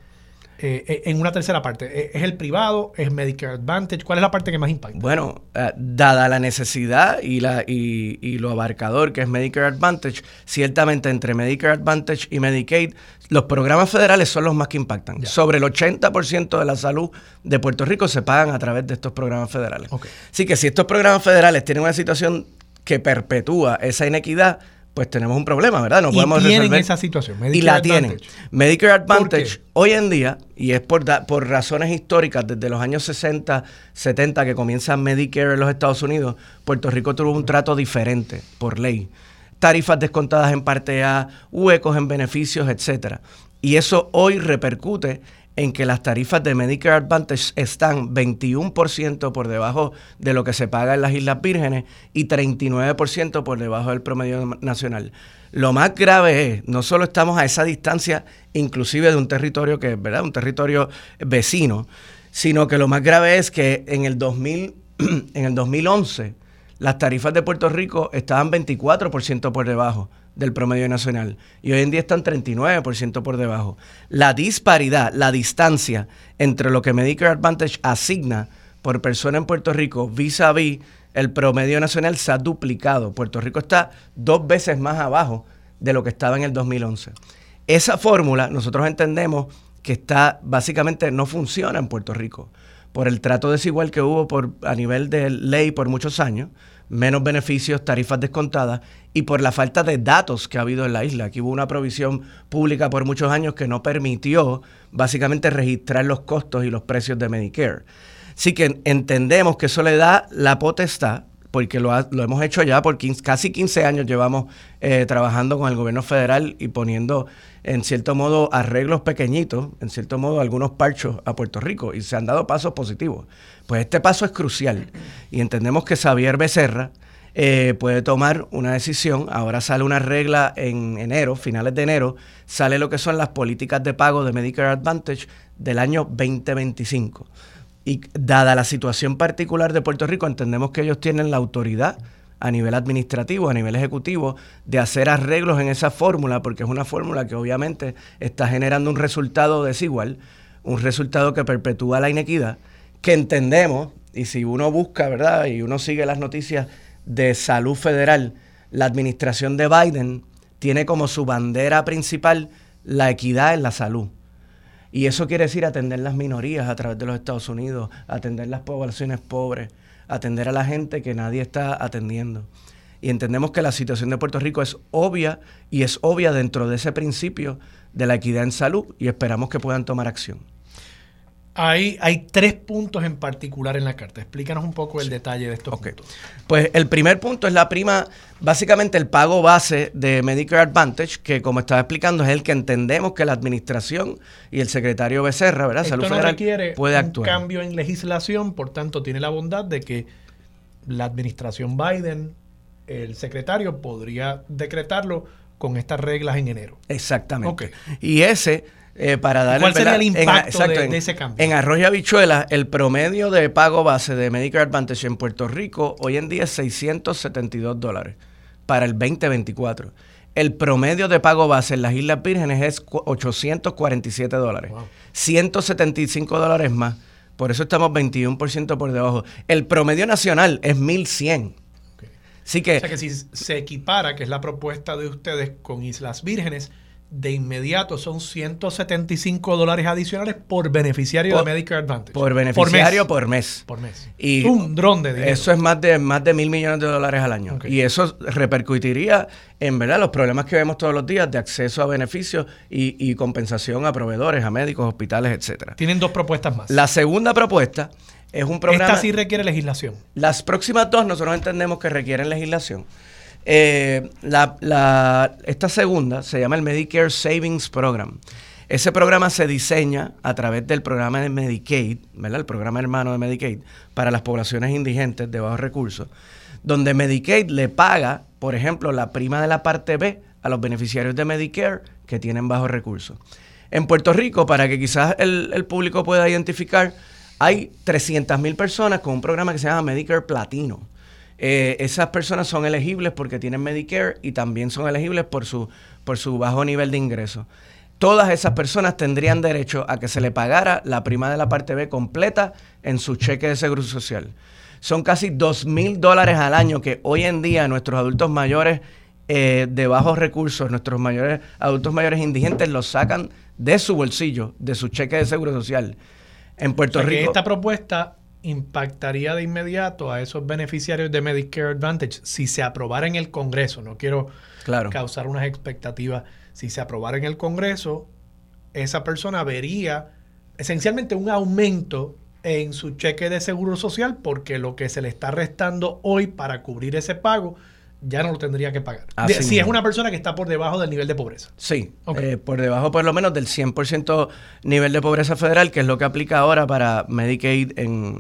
Eh, en una tercera parte. Eh, ¿Es el privado? ¿Es Medicare Advantage? ¿Cuál es la parte que más impacta? Bueno, eh, dada la necesidad y, la, y, y, lo abarcador que es Medicare Advantage, ciertamente entre Medicare Advantage y Medicaid, los programas federales son los más que impactan. Ya. Sobre el 80% de la salud de Puerto Rico se pagan a través de estos programas federales. Okay. Así que si estos programas federales tienen una situación que perpetúa esa inequidad, pues tenemos un problema, ¿verdad? No y podemos tienen resolver. esa situación. Medicare y la Advantage. tienen. Medicare Advantage hoy en día, y es por, da, por razones históricas, desde los años 60, 70 que comienza Medicare en los Estados Unidos, Puerto Rico tuvo un trato diferente por ley. Tarifas descontadas en parte A, huecos en beneficios, etcétera. Y eso hoy repercute en que las tarifas de Medicare Advantage están 21% por debajo de lo que se paga en las Islas Vírgenes y 39% por debajo del promedio nacional. Lo más grave es, no solo estamos a esa distancia, inclusive de un territorio que es, ¿verdad? Un territorio vecino, sino que lo más grave es que en el 2000, en el 2011, las tarifas de Puerto Rico estaban 24% por debajo del promedio nacional y hoy en día están 39% por debajo. La disparidad, la distancia entre lo que Medicare Advantage asigna por persona en Puerto Rico vis a vis el promedio nacional se ha duplicado. Puerto Rico está dos veces más abajo de lo que estaba en el 2011. Esa fórmula nosotros entendemos que está básicamente no funciona en Puerto Rico por el trato desigual que hubo por, a nivel de ley por muchos años, menos beneficios, tarifas descontadas y por la falta de datos que ha habido en la isla. Aquí hubo una provisión pública por muchos años que no permitió básicamente registrar los costos y los precios de Medicare. Así que entendemos que eso le da la potestad, porque lo, ha, lo hemos hecho ya por 15, casi 15 años, llevamos eh, trabajando con el gobierno federal y poniendo en cierto modo arreglos pequeñitos, en cierto modo algunos parchos a Puerto Rico y se han dado pasos positivos. Pues este paso es crucial y entendemos que Xavier Becerra eh, puede tomar una decisión. Ahora sale una regla en enero, finales de enero, sale lo que son las políticas de pago de Medicare Advantage del año 2025. Y dada la situación particular de Puerto Rico, entendemos que ellos tienen la autoridad a nivel administrativo, a nivel ejecutivo, de hacer arreglos en esa fórmula, porque es una fórmula que obviamente está generando un resultado desigual, un resultado que perpetúa la inequidad, que entendemos, y si uno busca, ¿verdad? Y uno sigue las noticias de salud federal, la administración de Biden tiene como su bandera principal la equidad en la salud. Y eso quiere decir atender las minorías a través de los Estados Unidos, atender las poblaciones pobres, atender a la gente que nadie está atendiendo. Y entendemos que la situación de Puerto Rico es obvia y es obvia dentro de ese principio de la equidad en salud y esperamos que puedan tomar acción. Hay, hay tres puntos en particular en la carta. Explícanos un poco el sí. detalle de estos okay. puntos. Pues el primer punto es la prima, básicamente el pago base de Medicare Advantage, que como estaba explicando es el que entendemos que la administración y el secretario Becerra, ¿verdad? Esto Salud no Federal puede un actuar. cambio en legislación, por tanto tiene la bondad de que la administración Biden, el secretario, podría decretarlo con estas reglas en enero. Exactamente. Okay. Y ese eh, para ¿Cuál sería el impacto en, exacto, de, en, de, ese cambio? En arroz y habichuelas, el promedio de pago base de Medicare Advantage en Puerto Rico hoy en día es 672 dólares para el 2024. El promedio de pago base en las Islas Vírgenes es 847 dólares. Wow. 175 dólares más. Por eso estamos 21% por debajo. El promedio nacional es 1100. Okay. Así que, o sea que si se equipara, que es la propuesta de ustedes con Islas Vírgenes, de inmediato son 175 dólares adicionales por beneficiario por, de Medicare Advantage. Por beneficiario por mes. Por mes. Y un dron de dinero. Eso es más de, más de mil millones de dólares al año. Okay. Y eso repercutiría en verdad los problemas que vemos todos los días de acceso a beneficios y, y compensación a proveedores, a médicos, hospitales, etcétera. Tienen dos propuestas más. La segunda propuesta es un programa. Esta sí requiere legislación. Las próximas dos nosotros entendemos que requieren legislación. Eh, esta segunda se llama el Medicare Savings Program. Ese programa se diseña a través del programa de Medicaid, ¿verdad? el programa hermano de Medicaid, para las poblaciones indigentes de bajos recursos, donde Medicaid le paga, por ejemplo, la prima de la parte B a los beneficiarios de Medicare que tienen bajos recursos. En Puerto Rico, para que quizás el, el público pueda identificar, hay 300 mil personas con un programa que se llama Medicare Platino eh, esas personas son elegibles porque tienen Medicare y también son elegibles por su, por su bajo nivel de ingreso. Todas esas personas tendrían derecho a que se le pagara la prima de la parte B completa en su cheque de seguro social. Son casi dos mil dólares al año que hoy en día nuestros adultos mayores eh, de bajos recursos, nuestros mayores adultos mayores indigentes los sacan de su bolsillo, de su cheque de seguro social. En Puerto Rico. esta propuesta impactaría de inmediato a esos beneficiarios de Medicare Advantage si se aprobara en el Congreso. No quiero causar unas expectativas. Si se aprobara en el Congreso, esa persona vería esencialmente un aumento en su cheque de seguro social porque lo que se le está restando hoy para cubrir ese pago ya no lo tendría que pagar. si es una persona que está por debajo del nivel de pobreza. Sí, eh, por debajo por lo menos del 100% nivel de pobreza federal, que es lo que aplica ahora para Medicaid en,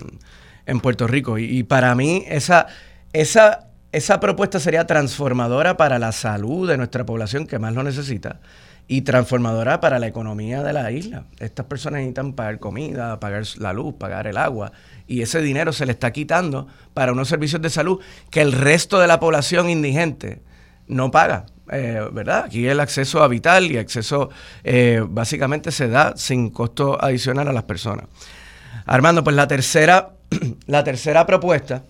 en Puerto Rico. Y, para mí esa, esa, esa propuesta sería transformadora para la salud de nuestra población que más lo necesita y transformadora para la economía de la isla. Estas personas necesitan pagar comida, pagar la luz, pagar el agua y ese dinero se le está quitando para unos servicios de salud que el resto de la población indigente no paga. Eh, ¿Verdad? Aquí el acceso a vital y acceso eh, básicamente se da sin costo adicional a las personas. Armando, pues la tercera, la tercera propuesta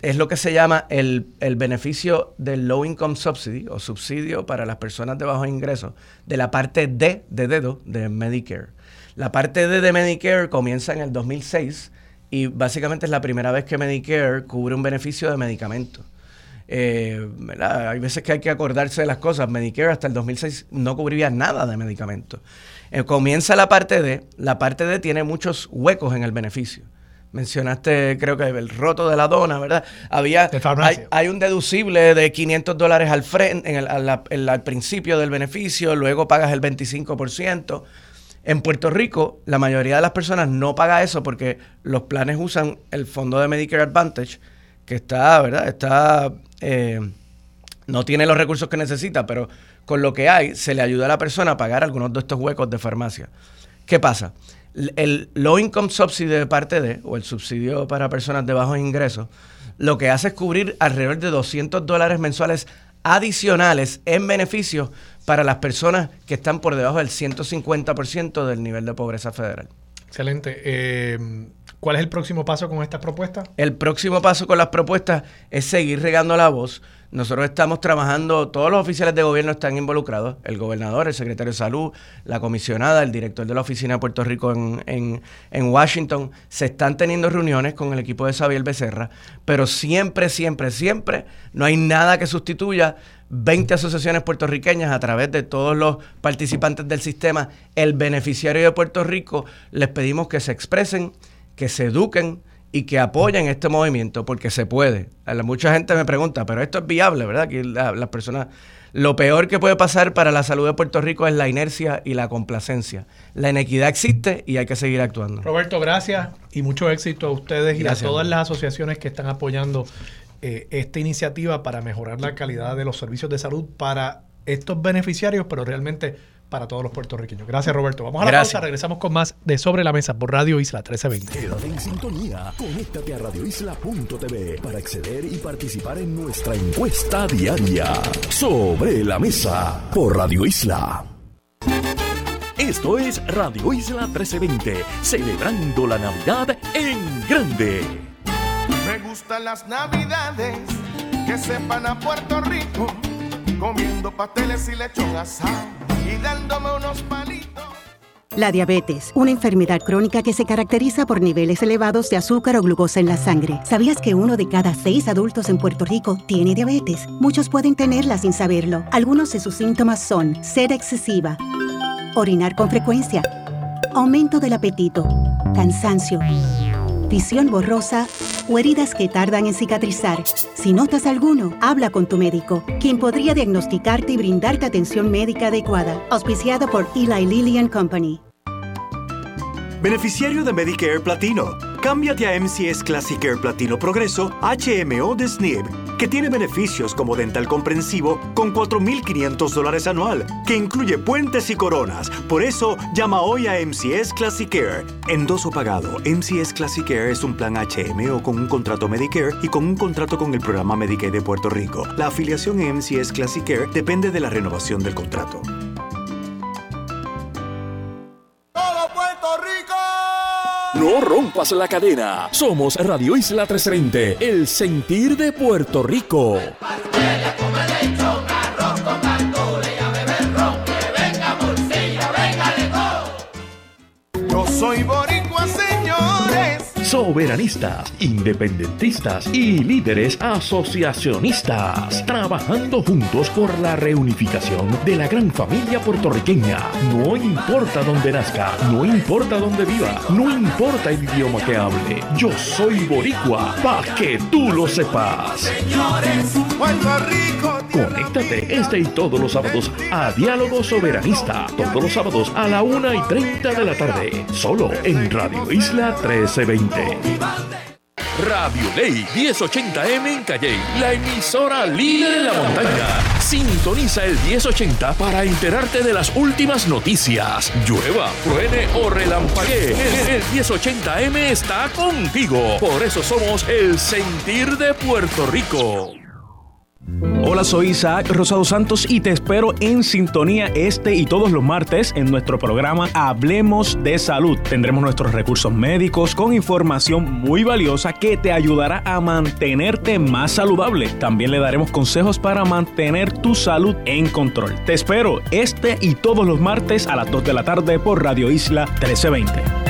es lo que se llama el, el, beneficio del Low Income Subsidy o subsidio para las personas de bajos ingresos de la parte D de dedo de Medicare. La parte D de Medicare comienza en el 2006 y básicamente es la primera vez que Medicare cubre un beneficio de medicamentos. Eh, hay veces que hay que acordarse de las cosas. Medicare hasta el 2006 no cubría nada de medicamentos. Eh, comienza la parte D. La parte D tiene muchos huecos en el beneficio. Mencionaste, creo que el roto de la dona, ¿verdad? Había, hay, un deducible de 500 dólares al, frente, en el, al principio del beneficio, luego pagas el 25%. En Puerto Rico, la mayoría de las personas no paga eso porque los planes usan el fondo de Medicare Advantage, que está, ¿verdad? Está, eh, no tiene los recursos que necesita, pero con lo que hay, se le ayuda a la persona a pagar algunos de estos huecos de farmacia. ¿Qué pasa? El Low Income Subsidy de parte de, o el subsidio para personas de bajos ingresos, lo que hace es cubrir alrededor de 200 dólares mensuales adicionales en beneficios para las personas que están por debajo del 150% del nivel de pobreza federal. Excelente. Eh, ¿Cuál es el próximo paso con esta propuesta? El próximo paso con las propuestas es seguir regando la voz. Nosotros estamos trabajando, todos los oficiales de gobierno están involucrados, el gobernador, el secretario de salud, la comisionada, el director de la oficina de Puerto Rico en, en, Washington. Se están teniendo reuniones con el equipo de Xavier Becerra, pero siempre, siempre, siempre no hay nada que sustituya 20 asociaciones puertorriqueñas a través de todos los participantes del sistema, el beneficiario de Puerto Rico, les pedimos que se expresen, que se eduquen y que apoyen este movimiento porque se puede. Mucha gente me pregunta, pero esto es viable, ¿verdad? Que las personas... Lo peor que puede pasar para la salud de Puerto Rico es la inercia y la complacencia. La inequidad existe y hay que seguir actuando. Roberto, gracias y mucho éxito a ustedes y a todas las asociaciones que están apoyando eh, esta iniciativa para mejorar la calidad de los servicios de salud para estos beneficiarios, pero realmente para todos los puertorriqueños. Gracias, Roberto. Vamos a la pausa, regresamos con más de Sobre la Mesa por Radio Isla 1320. Quédate en sintonía, conéctate a radioisla.tv para acceder y participar en nuestra encuesta diaria. Sobre la Mesa por Radio Isla. Esto es Radio Isla 1320, celebrando la Navidad en grande. Gustan las Navidades que sepan a Puerto Rico, comiendo pasteles y lechón asado y dándome unos palitos. La diabetes, una enfermedad crónica que se caracteriza por niveles elevados de azúcar o glucosa en la sangre. ¿Sabías que uno de cada seis adultos en Puerto Rico tiene diabetes? Muchos pueden tenerla sin saberlo. Algunos de sus síntomas son sed excesiva, orinar con frecuencia, aumento del apetito, cansancio, visión borrosa o heridas que tardan en cicatrizar. Si notas alguno, habla con tu médico, quien podría diagnosticarte y brindarte atención médica adecuada. Auspiciado por Eli Lilly and Company. Beneficiario de Medicare Platino. Cámbiate a MCS Classic Care Platino Progreso HMO de SNIB que tiene beneficios como dental comprensivo con 4.500 dólares anual, que incluye puentes y coronas. Por eso, llama hoy a MCS Classic Care. Endoso pagado. MCS Classic Care es un plan HM o con un contrato Medicare y con un contrato con el programa Medicaid de Puerto Rico. La afiliación en MCS Classic Care depende de la renovación del contrato. No rompas la cadena. Somos Radio Isla 1320, el sentir de Puerto Rico. Yo soy. Soberanistas, independentistas y líderes asociacionistas, trabajando juntos por la reunificación de la gran familia puertorriqueña. No importa dónde nazca, no importa dónde viva, no importa el idioma que hable. Yo soy boricua, pa' que tú lo sepas. Señores, Puerto Rico. Conéctate este y todos los sábados a Diálogo Soberanista. Todos los sábados a la 1 y 30 de la tarde. Solo en Radio Isla 1320. Radio Ley 1080M en Calle, la emisora líder de la montaña. Sintoniza el 1080 para enterarte de las últimas noticias. Llueva, truene o relampaguee. El, el 1080M está contigo. Por eso somos el sentir de Puerto Rico. Hola, soy Isaac Rosado Santos y te espero en sintonía este y todos los martes en nuestro programa Hablemos de Salud. Tendremos nuestros recursos médicos con información muy valiosa que te ayudará a mantenerte más saludable. También le daremos consejos para mantener tu salud en control. Te espero este y todos los martes a las 2 de la tarde por Radio Isla 1320.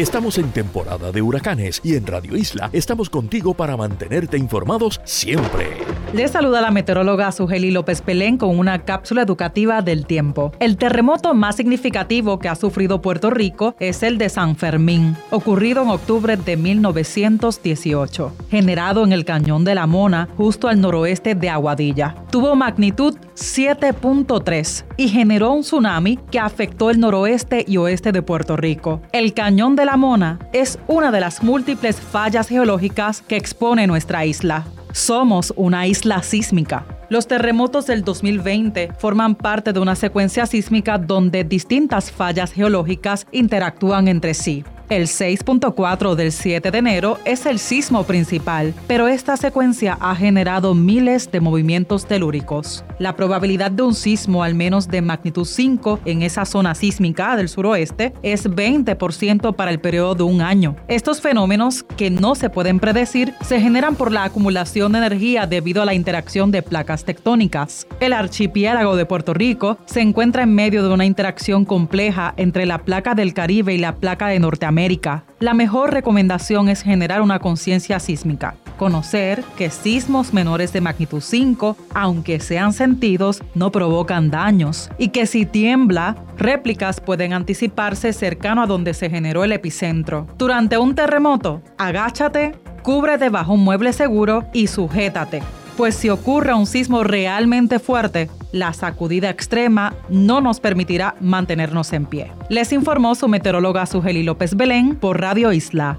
Estamos en temporada de huracanes y en Radio Isla estamos contigo para mantenerte informados siempre. Les saluda la meteoróloga Sugeli López Pelén con una cápsula educativa del tiempo. El terremoto más significativo que ha sufrido Puerto Rico es el de San Fermín, ocurrido en octubre de 1918, generado en el cañón de la Mona, justo al noroeste de Aguadilla. Tuvo magnitud 7.3 y generó un tsunami que afectó el noroeste y oeste de Puerto Rico. El cañón de la Mona es una de las múltiples fallas geológicas que expone nuestra isla. Somos una isla sísmica. Los terremotos del 2020 forman parte de una secuencia sísmica donde distintas fallas geológicas interactúan entre sí. El 6.4 del 7 de enero es el sismo principal, pero esta secuencia ha generado miles de movimientos telúricos. La probabilidad de un sismo al menos de magnitud 5 en esa zona sísmica del suroeste es 20% para el periodo de un año. Estos fenómenos, que no se pueden predecir, se generan por la acumulación de energía debido a la interacción de placas tectónicas. El archipiélago de Puerto Rico se encuentra en medio de una interacción compleja entre la placa del Caribe y la placa de Norteamérica la mejor recomendación es generar una conciencia sísmica. Conocer que sismos menores de magnitud 5, aunque sean sentidos, no provocan daños y que si tiembla, réplicas pueden anticiparse cercano a donde se generó el epicentro. Durante un terremoto, agáchate, cubre debajo un mueble seguro y sujétate pues si ocurre un sismo realmente fuerte, la sacudida extrema no nos permitirá mantenernos en pie. Les informó su meteoróloga Sugeli López Belén por Radio Isla.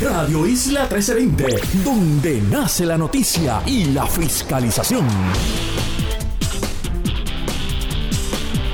Radio Isla 1320, donde nace la noticia y la fiscalización.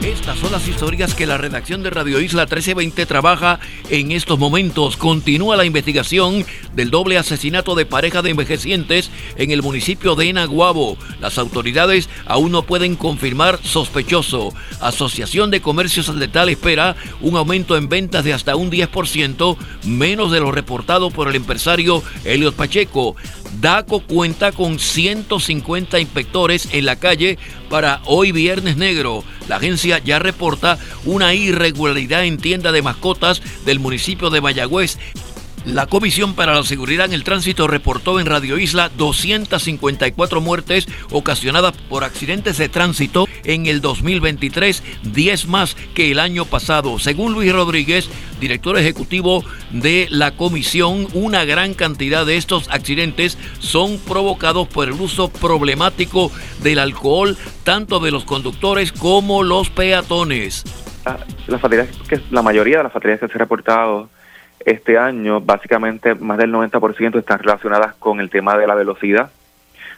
Estas son las historias que la redacción de Radio Isla 1320 trabaja en estos momentos. Continúa la investigación del doble asesinato de pareja de envejecientes en el municipio de Enaguabo. Las autoridades aún no pueden confirmar sospechoso. Asociación de Comercios al Letal espera un aumento en ventas de hasta un 10%, menos de lo reportado por el empresario Helios Pacheco. DACO cuenta con 150 inspectores en la calle para hoy viernes negro. La agencia ya reporta una irregularidad en tienda de mascotas del municipio de Mayagüez la Comisión para la Seguridad en el Tránsito reportó en Radio Isla 254 muertes ocasionadas por accidentes de tránsito en el 2023, 10 más que el año pasado. Según Luis Rodríguez, director ejecutivo de la comisión, una gran cantidad de estos accidentes son provocados por el uso problemático del alcohol, tanto de los conductores como los peatones. La, que la mayoría de las fatalities que se han reportado este año, básicamente más del 90% están relacionadas con el tema de la velocidad.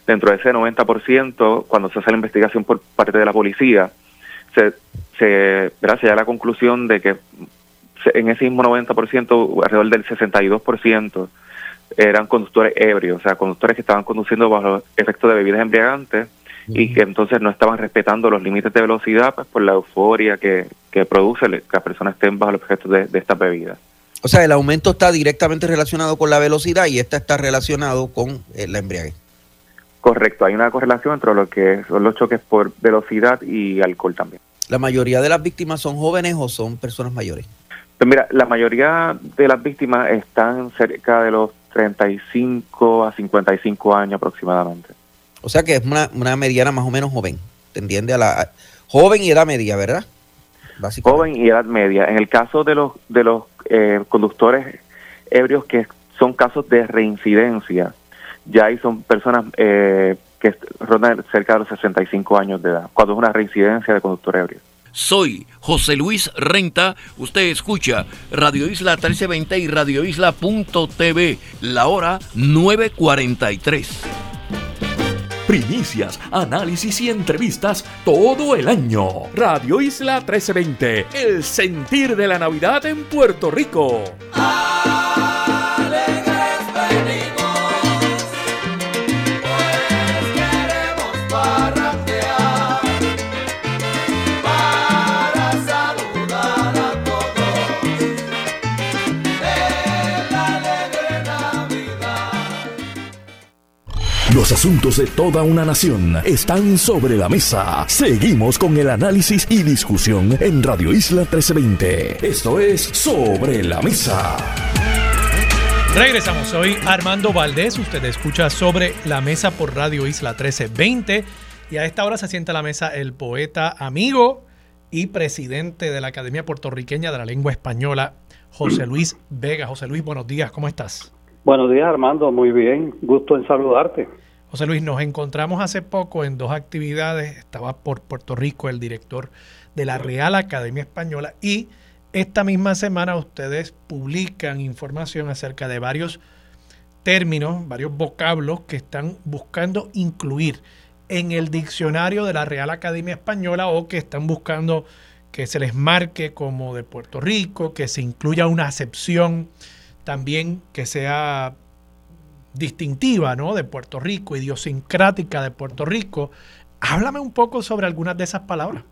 Dentro de ese 90%, cuando se hace la investigación por parte de la policía, se, se, llega a la conclusión de que en ese mismo 90%, alrededor del 62%, eran conductores ebrios, o sea, conductores que estaban conduciendo bajo efecto de bebidas embriagantes y que entonces no estaban respetando los límites de velocidad pues, por la euforia que, que produce que las personas estén bajo los efectos de, de estas bebidas. O sea, el aumento está directamente relacionado con la velocidad y esta está relacionado con eh, la embriaguez. Correcto, hay una correlación entre lo que son los choques por velocidad y alcohol también. ¿La mayoría de las víctimas son jóvenes o son personas mayores? Pues mira, la mayoría de las víctimas están cerca de los 35 a 55 años aproximadamente. O sea que es una, una mediana más o menos joven, tendiente a la joven y edad media, ¿verdad? Joven y edad media. En el caso de los de los eh, conductores ebrios que son casos de reincidencia, ya ahí son personas eh, que rondan cerca de los 65 años de edad, cuando es una reincidencia de conductor ebrio. Soy José Luis Renta. Usted escucha Radio Isla 1320 y Radio Isla.tv. La hora 943. Primicias, análisis y entrevistas todo el año. Radio Isla 1320. El sentir de la Navidad en Puerto Rico. Los asuntos de toda una nación están sobre la mesa. Seguimos con el análisis y discusión en Radio Isla 1320. Esto es Sobre la Mesa. Regresamos, soy Armando Valdés, usted escucha Sobre la Mesa por Radio Isla 1320 y a esta hora se sienta a la mesa el poeta amigo y presidente de la Academia Puertorriqueña de la Lengua Española, José Luis Vega. José Luis, buenos días, ¿cómo estás? Buenos días, Armando. Muy bien. Gusto en saludarte. José Luis, nos encontramos hace poco en dos actividades. Estaba por Puerto Rico el director de la Real Academia Española y esta misma semana ustedes publican información acerca de varios términos, varios vocablos que están buscando incluir en el diccionario de la Real Academia Española o que están buscando que se les marque como de Puerto Rico, que se incluya una acepción también que sea distintiva ¿no? de Puerto Rico, idiosincrática de Puerto Rico. Háblame un poco sobre algunas de esas palabras.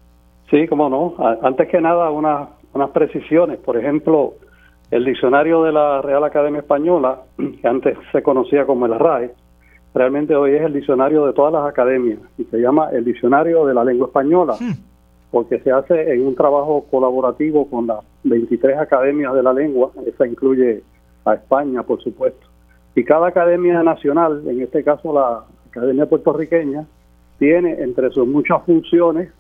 Sí, cómo no. Antes que nada, unas, unas precisiones. Por ejemplo, el diccionario de la Real Academia Española, que antes se conocía como el RAE, realmente hoy es el diccionario de todas las academias y se llama el Diccionario de la Lengua Española, hmm. porque se hace en un trabajo colaborativo con las 23 academias de la lengua, esa incluye a España, por supuesto. Y cada academia nacional, en este caso la Academia Puertorriqueña, tiene entre sus muchas funciones,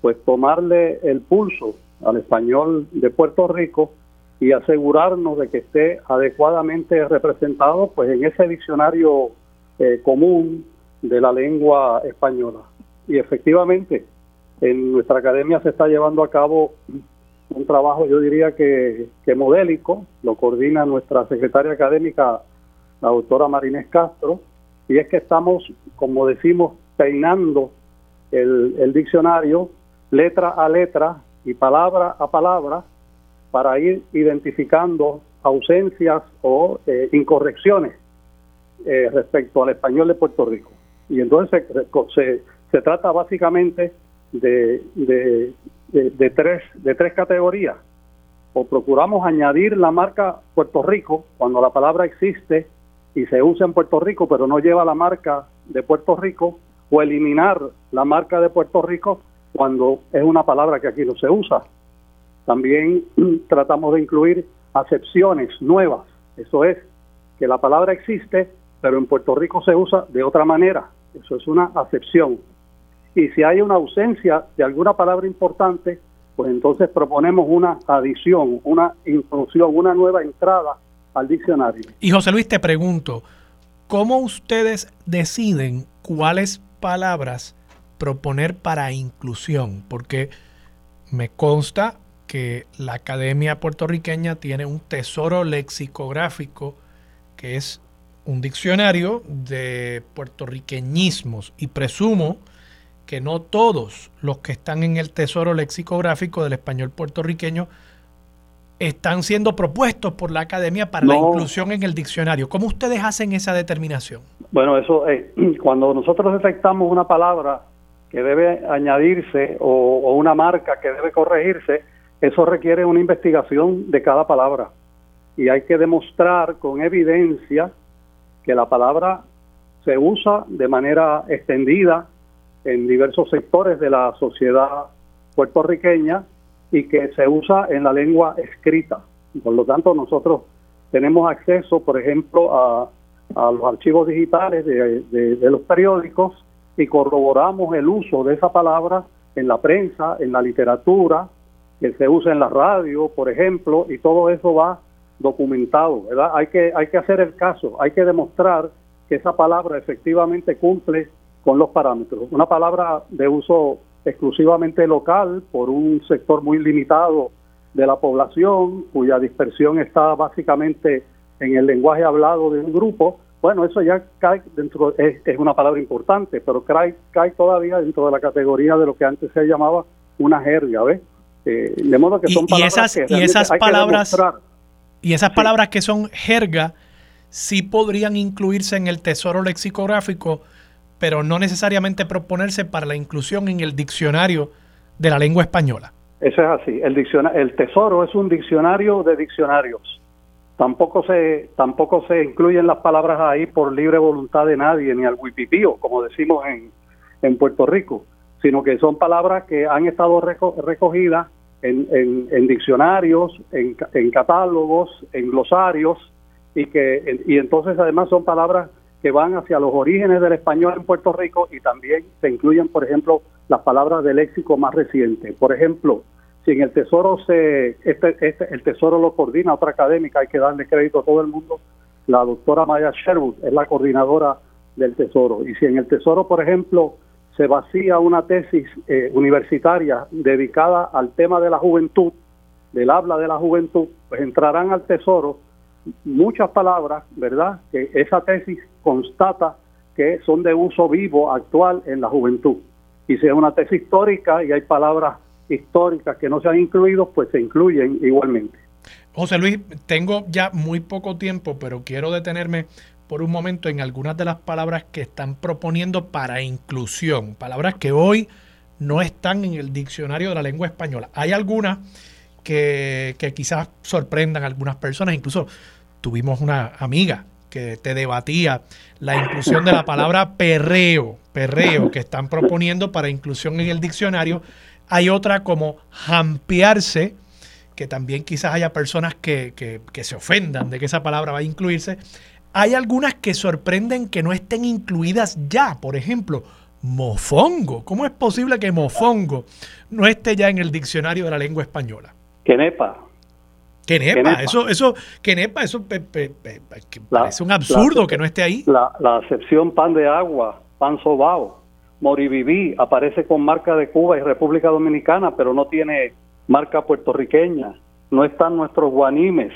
pues tomarle el pulso al español de Puerto Rico y asegurarnos de que esté adecuadamente representado pues en ese diccionario eh, común de la lengua española. Y efectivamente, en nuestra academia se está llevando a cabo un trabajo, yo diría que, que modélico, lo coordina nuestra secretaria académica la doctora Marinés Castro, y es que estamos, como decimos, peinando el, diccionario letra a letra y palabra a palabra para ir identificando ausencias o eh, incorrecciones eh, respecto al español de Puerto Rico. Y entonces se, se, trata básicamente de, tres, de tres categorías. O procuramos añadir la marca Puerto Rico cuando la palabra existe y se usa en Puerto Rico, pero no lleva la marca de Puerto Rico, o eliminar la marca de Puerto Rico cuando es una palabra que aquí no se usa. También tratamos de incluir acepciones nuevas, eso es, que la palabra existe, pero en Puerto Rico se usa de otra manera, eso es una acepción. Y si hay una ausencia de alguna palabra importante, pues entonces proponemos una adición, una inclusión, una nueva entrada al diccionario. Y José Luis, te pregunto, ¿cómo ustedes deciden cuáles palabras proponer para inclusión? Porque me consta que la Academia Puertorriqueña tiene un tesoro lexicográfico que es un diccionario de puertorriqueñismos y presumo que no todos los que están en el tesoro lexicográfico del español puertorriqueño están siendo propuestos por la academia para la inclusión en el diccionario. ¿Cómo ustedes hacen esa determinación? Bueno, eso, eh, cuando nosotros detectamos una palabra que debe añadirse o, o una marca que debe corregirse, eso requiere una investigación de cada palabra. Y hay que demostrar con evidencia que la palabra se usa de manera extendida en diversos sectores de la sociedad puertorriqueña y que se usa en la lengua escrita. Por lo tanto, nosotros tenemos acceso, por ejemplo, a, los archivos digitales de, los periódicos y corroboramos el uso de esa palabra en la prensa, en la literatura, que se usa en la radio, por ejemplo, y todo eso va documentado, ¿verdad? Hay que, hay que hacer el caso, hay que demostrar que esa palabra efectivamente cumple con los parámetros. Una palabra de uso exclusivamente local por un sector muy limitado de la población, cuya dispersión está básicamente en el lenguaje hablado de un grupo, bueno, eso ya cae dentro, es, es una palabra importante, pero cae, cae todavía dentro de la categoría de lo que antes se llamaba una jerga, ¿ves? Eh, de modo que son palabras esas, que y esas palabras y esas palabras que son jerga sí podrían incluirse en el tesoro lexicográfico pero no necesariamente proponerse para la inclusión en el diccionario de la lengua española. Eso es así. El, el tesoro es un diccionario de diccionarios. Tampoco se, tampoco se incluyen las palabras ahí por libre voluntad de nadie, ni al wipipío, como decimos en, en Puerto Rico, sino que son palabras que han estado recogidas en, en, diccionarios, en, en catálogos, en glosarios, y que y entonces además son palabras que van hacia los orígenes del español en Puerto Rico y también se incluyen, por ejemplo, las palabras del léxico más reciente. Por ejemplo, si en el Tesoro se, este, este, el Tesoro lo coordina otra académica, hay que darle crédito a todo el mundo, la doctora Maya Sherwood es la coordinadora del Tesoro. Y si en el Tesoro, por ejemplo, se vacía una tesis eh, universitaria dedicada al tema de la juventud, del habla de la juventud, pues entrarán al Tesoro muchas palabras, ¿verdad? Que esa tesis constata que son de uso vivo actual en la juventud. Y si es una tesis histórica y hay palabras históricas que no se han incluido, pues se incluyen igualmente. José Luis, tengo ya muy poco tiempo, pero quiero detenerme por un momento en algunas de las palabras que están proponiendo para inclusión, palabras que hoy no están en el diccionario de la lengua española. Hay algunas que, que quizás sorprendan a algunas personas, incluso tuvimos una amiga que te debatía la inclusión de la palabra perreo, perreo, que están proponiendo para inclusión en el diccionario. Hay otra como jampearse, que también quizás haya personas que, que, se ofendan de que esa palabra va a incluirse. Hay algunas que sorprenden que no estén incluidas ya. Por ejemplo, mofongo. ¿Cómo es posible que mofongo no esté ya en el diccionario de la lengua española? Quenepa. Quenepa, eso, eso, Quenepa, eso parece un absurdo que no esté ahí. La, la acepción pan de agua, pan sobao, moriviví, aparece con marca de Cuba y República Dominicana, pero no tiene marca puertorriqueña. No están nuestros guanimes,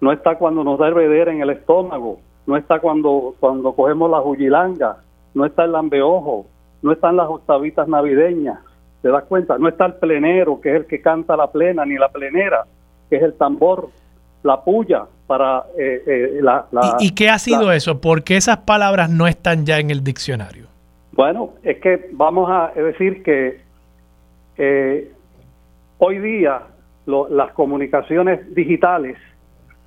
no está cuando nos da hervedera en el estómago, no está cuando, cuando cogemos la juyilanga, no está el lambeojo, no están las octavitas navideñas, ¿te das cuenta? No está el plenero, que es el que canta la plena, ni la plenera que es el tambor, la puya para eh, eh, la, ¿Y, qué ha sido eso? ¿Por qué esas palabras no están ya en el diccionario? Bueno, es que vamos a decir que eh, hoy día las comunicaciones digitales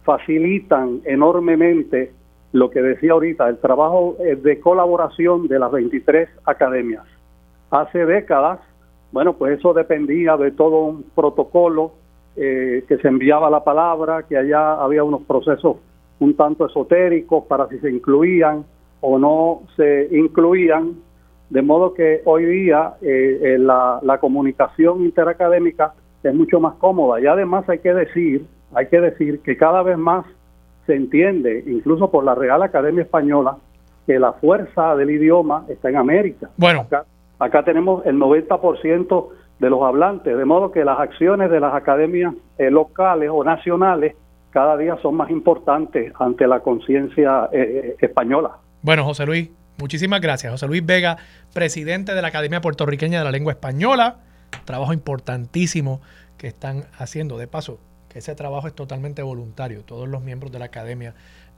facilitan enormemente lo que decía ahorita, el trabajo de colaboración de las 23 academias. Hace décadas, bueno, pues eso dependía de todo un protocolo eh, que se enviaba la palabra, que allá había unos procesos un tanto esotéricos para si se incluían o no se incluían, de modo que hoy día eh, eh, la, la comunicación interacadémica es mucho más cómoda y además hay que decir, hay que decir que cada vez más se entiende, incluso por la Real Academia Española, que la fuerza del idioma está en América. Bueno, acá, acá tenemos el 90% de los hablantes, de modo que las acciones de las academias eh, locales o nacionales cada día son más importantes ante la conciencia eh, española. Bueno, José Luis, muchísimas gracias. José Luis Vega, presidente de la Academia Puertorriqueña de la Lengua Española, trabajo importantísimo que están haciendo. De paso, que ese trabajo es totalmente voluntario. Todos los miembros de la academia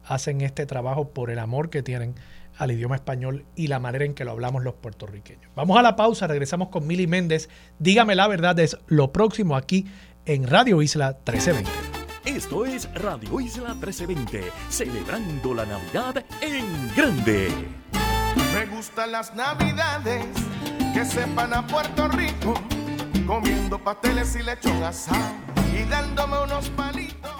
hacen este trabajo por el amor que tienen al idioma español y la manera en que lo hablamos los puertorriqueños. Vamos a la pausa, regresamos con Mili Méndez. Dígame la verdad, es lo próximo aquí en Radio Isla 1320. Esto es Radio Isla 1320, celebrando la Navidad en grande. Me gustan las Navidades que sepan a Puerto Rico, comiendo pasteles y lechón asado y dándome unos palitos.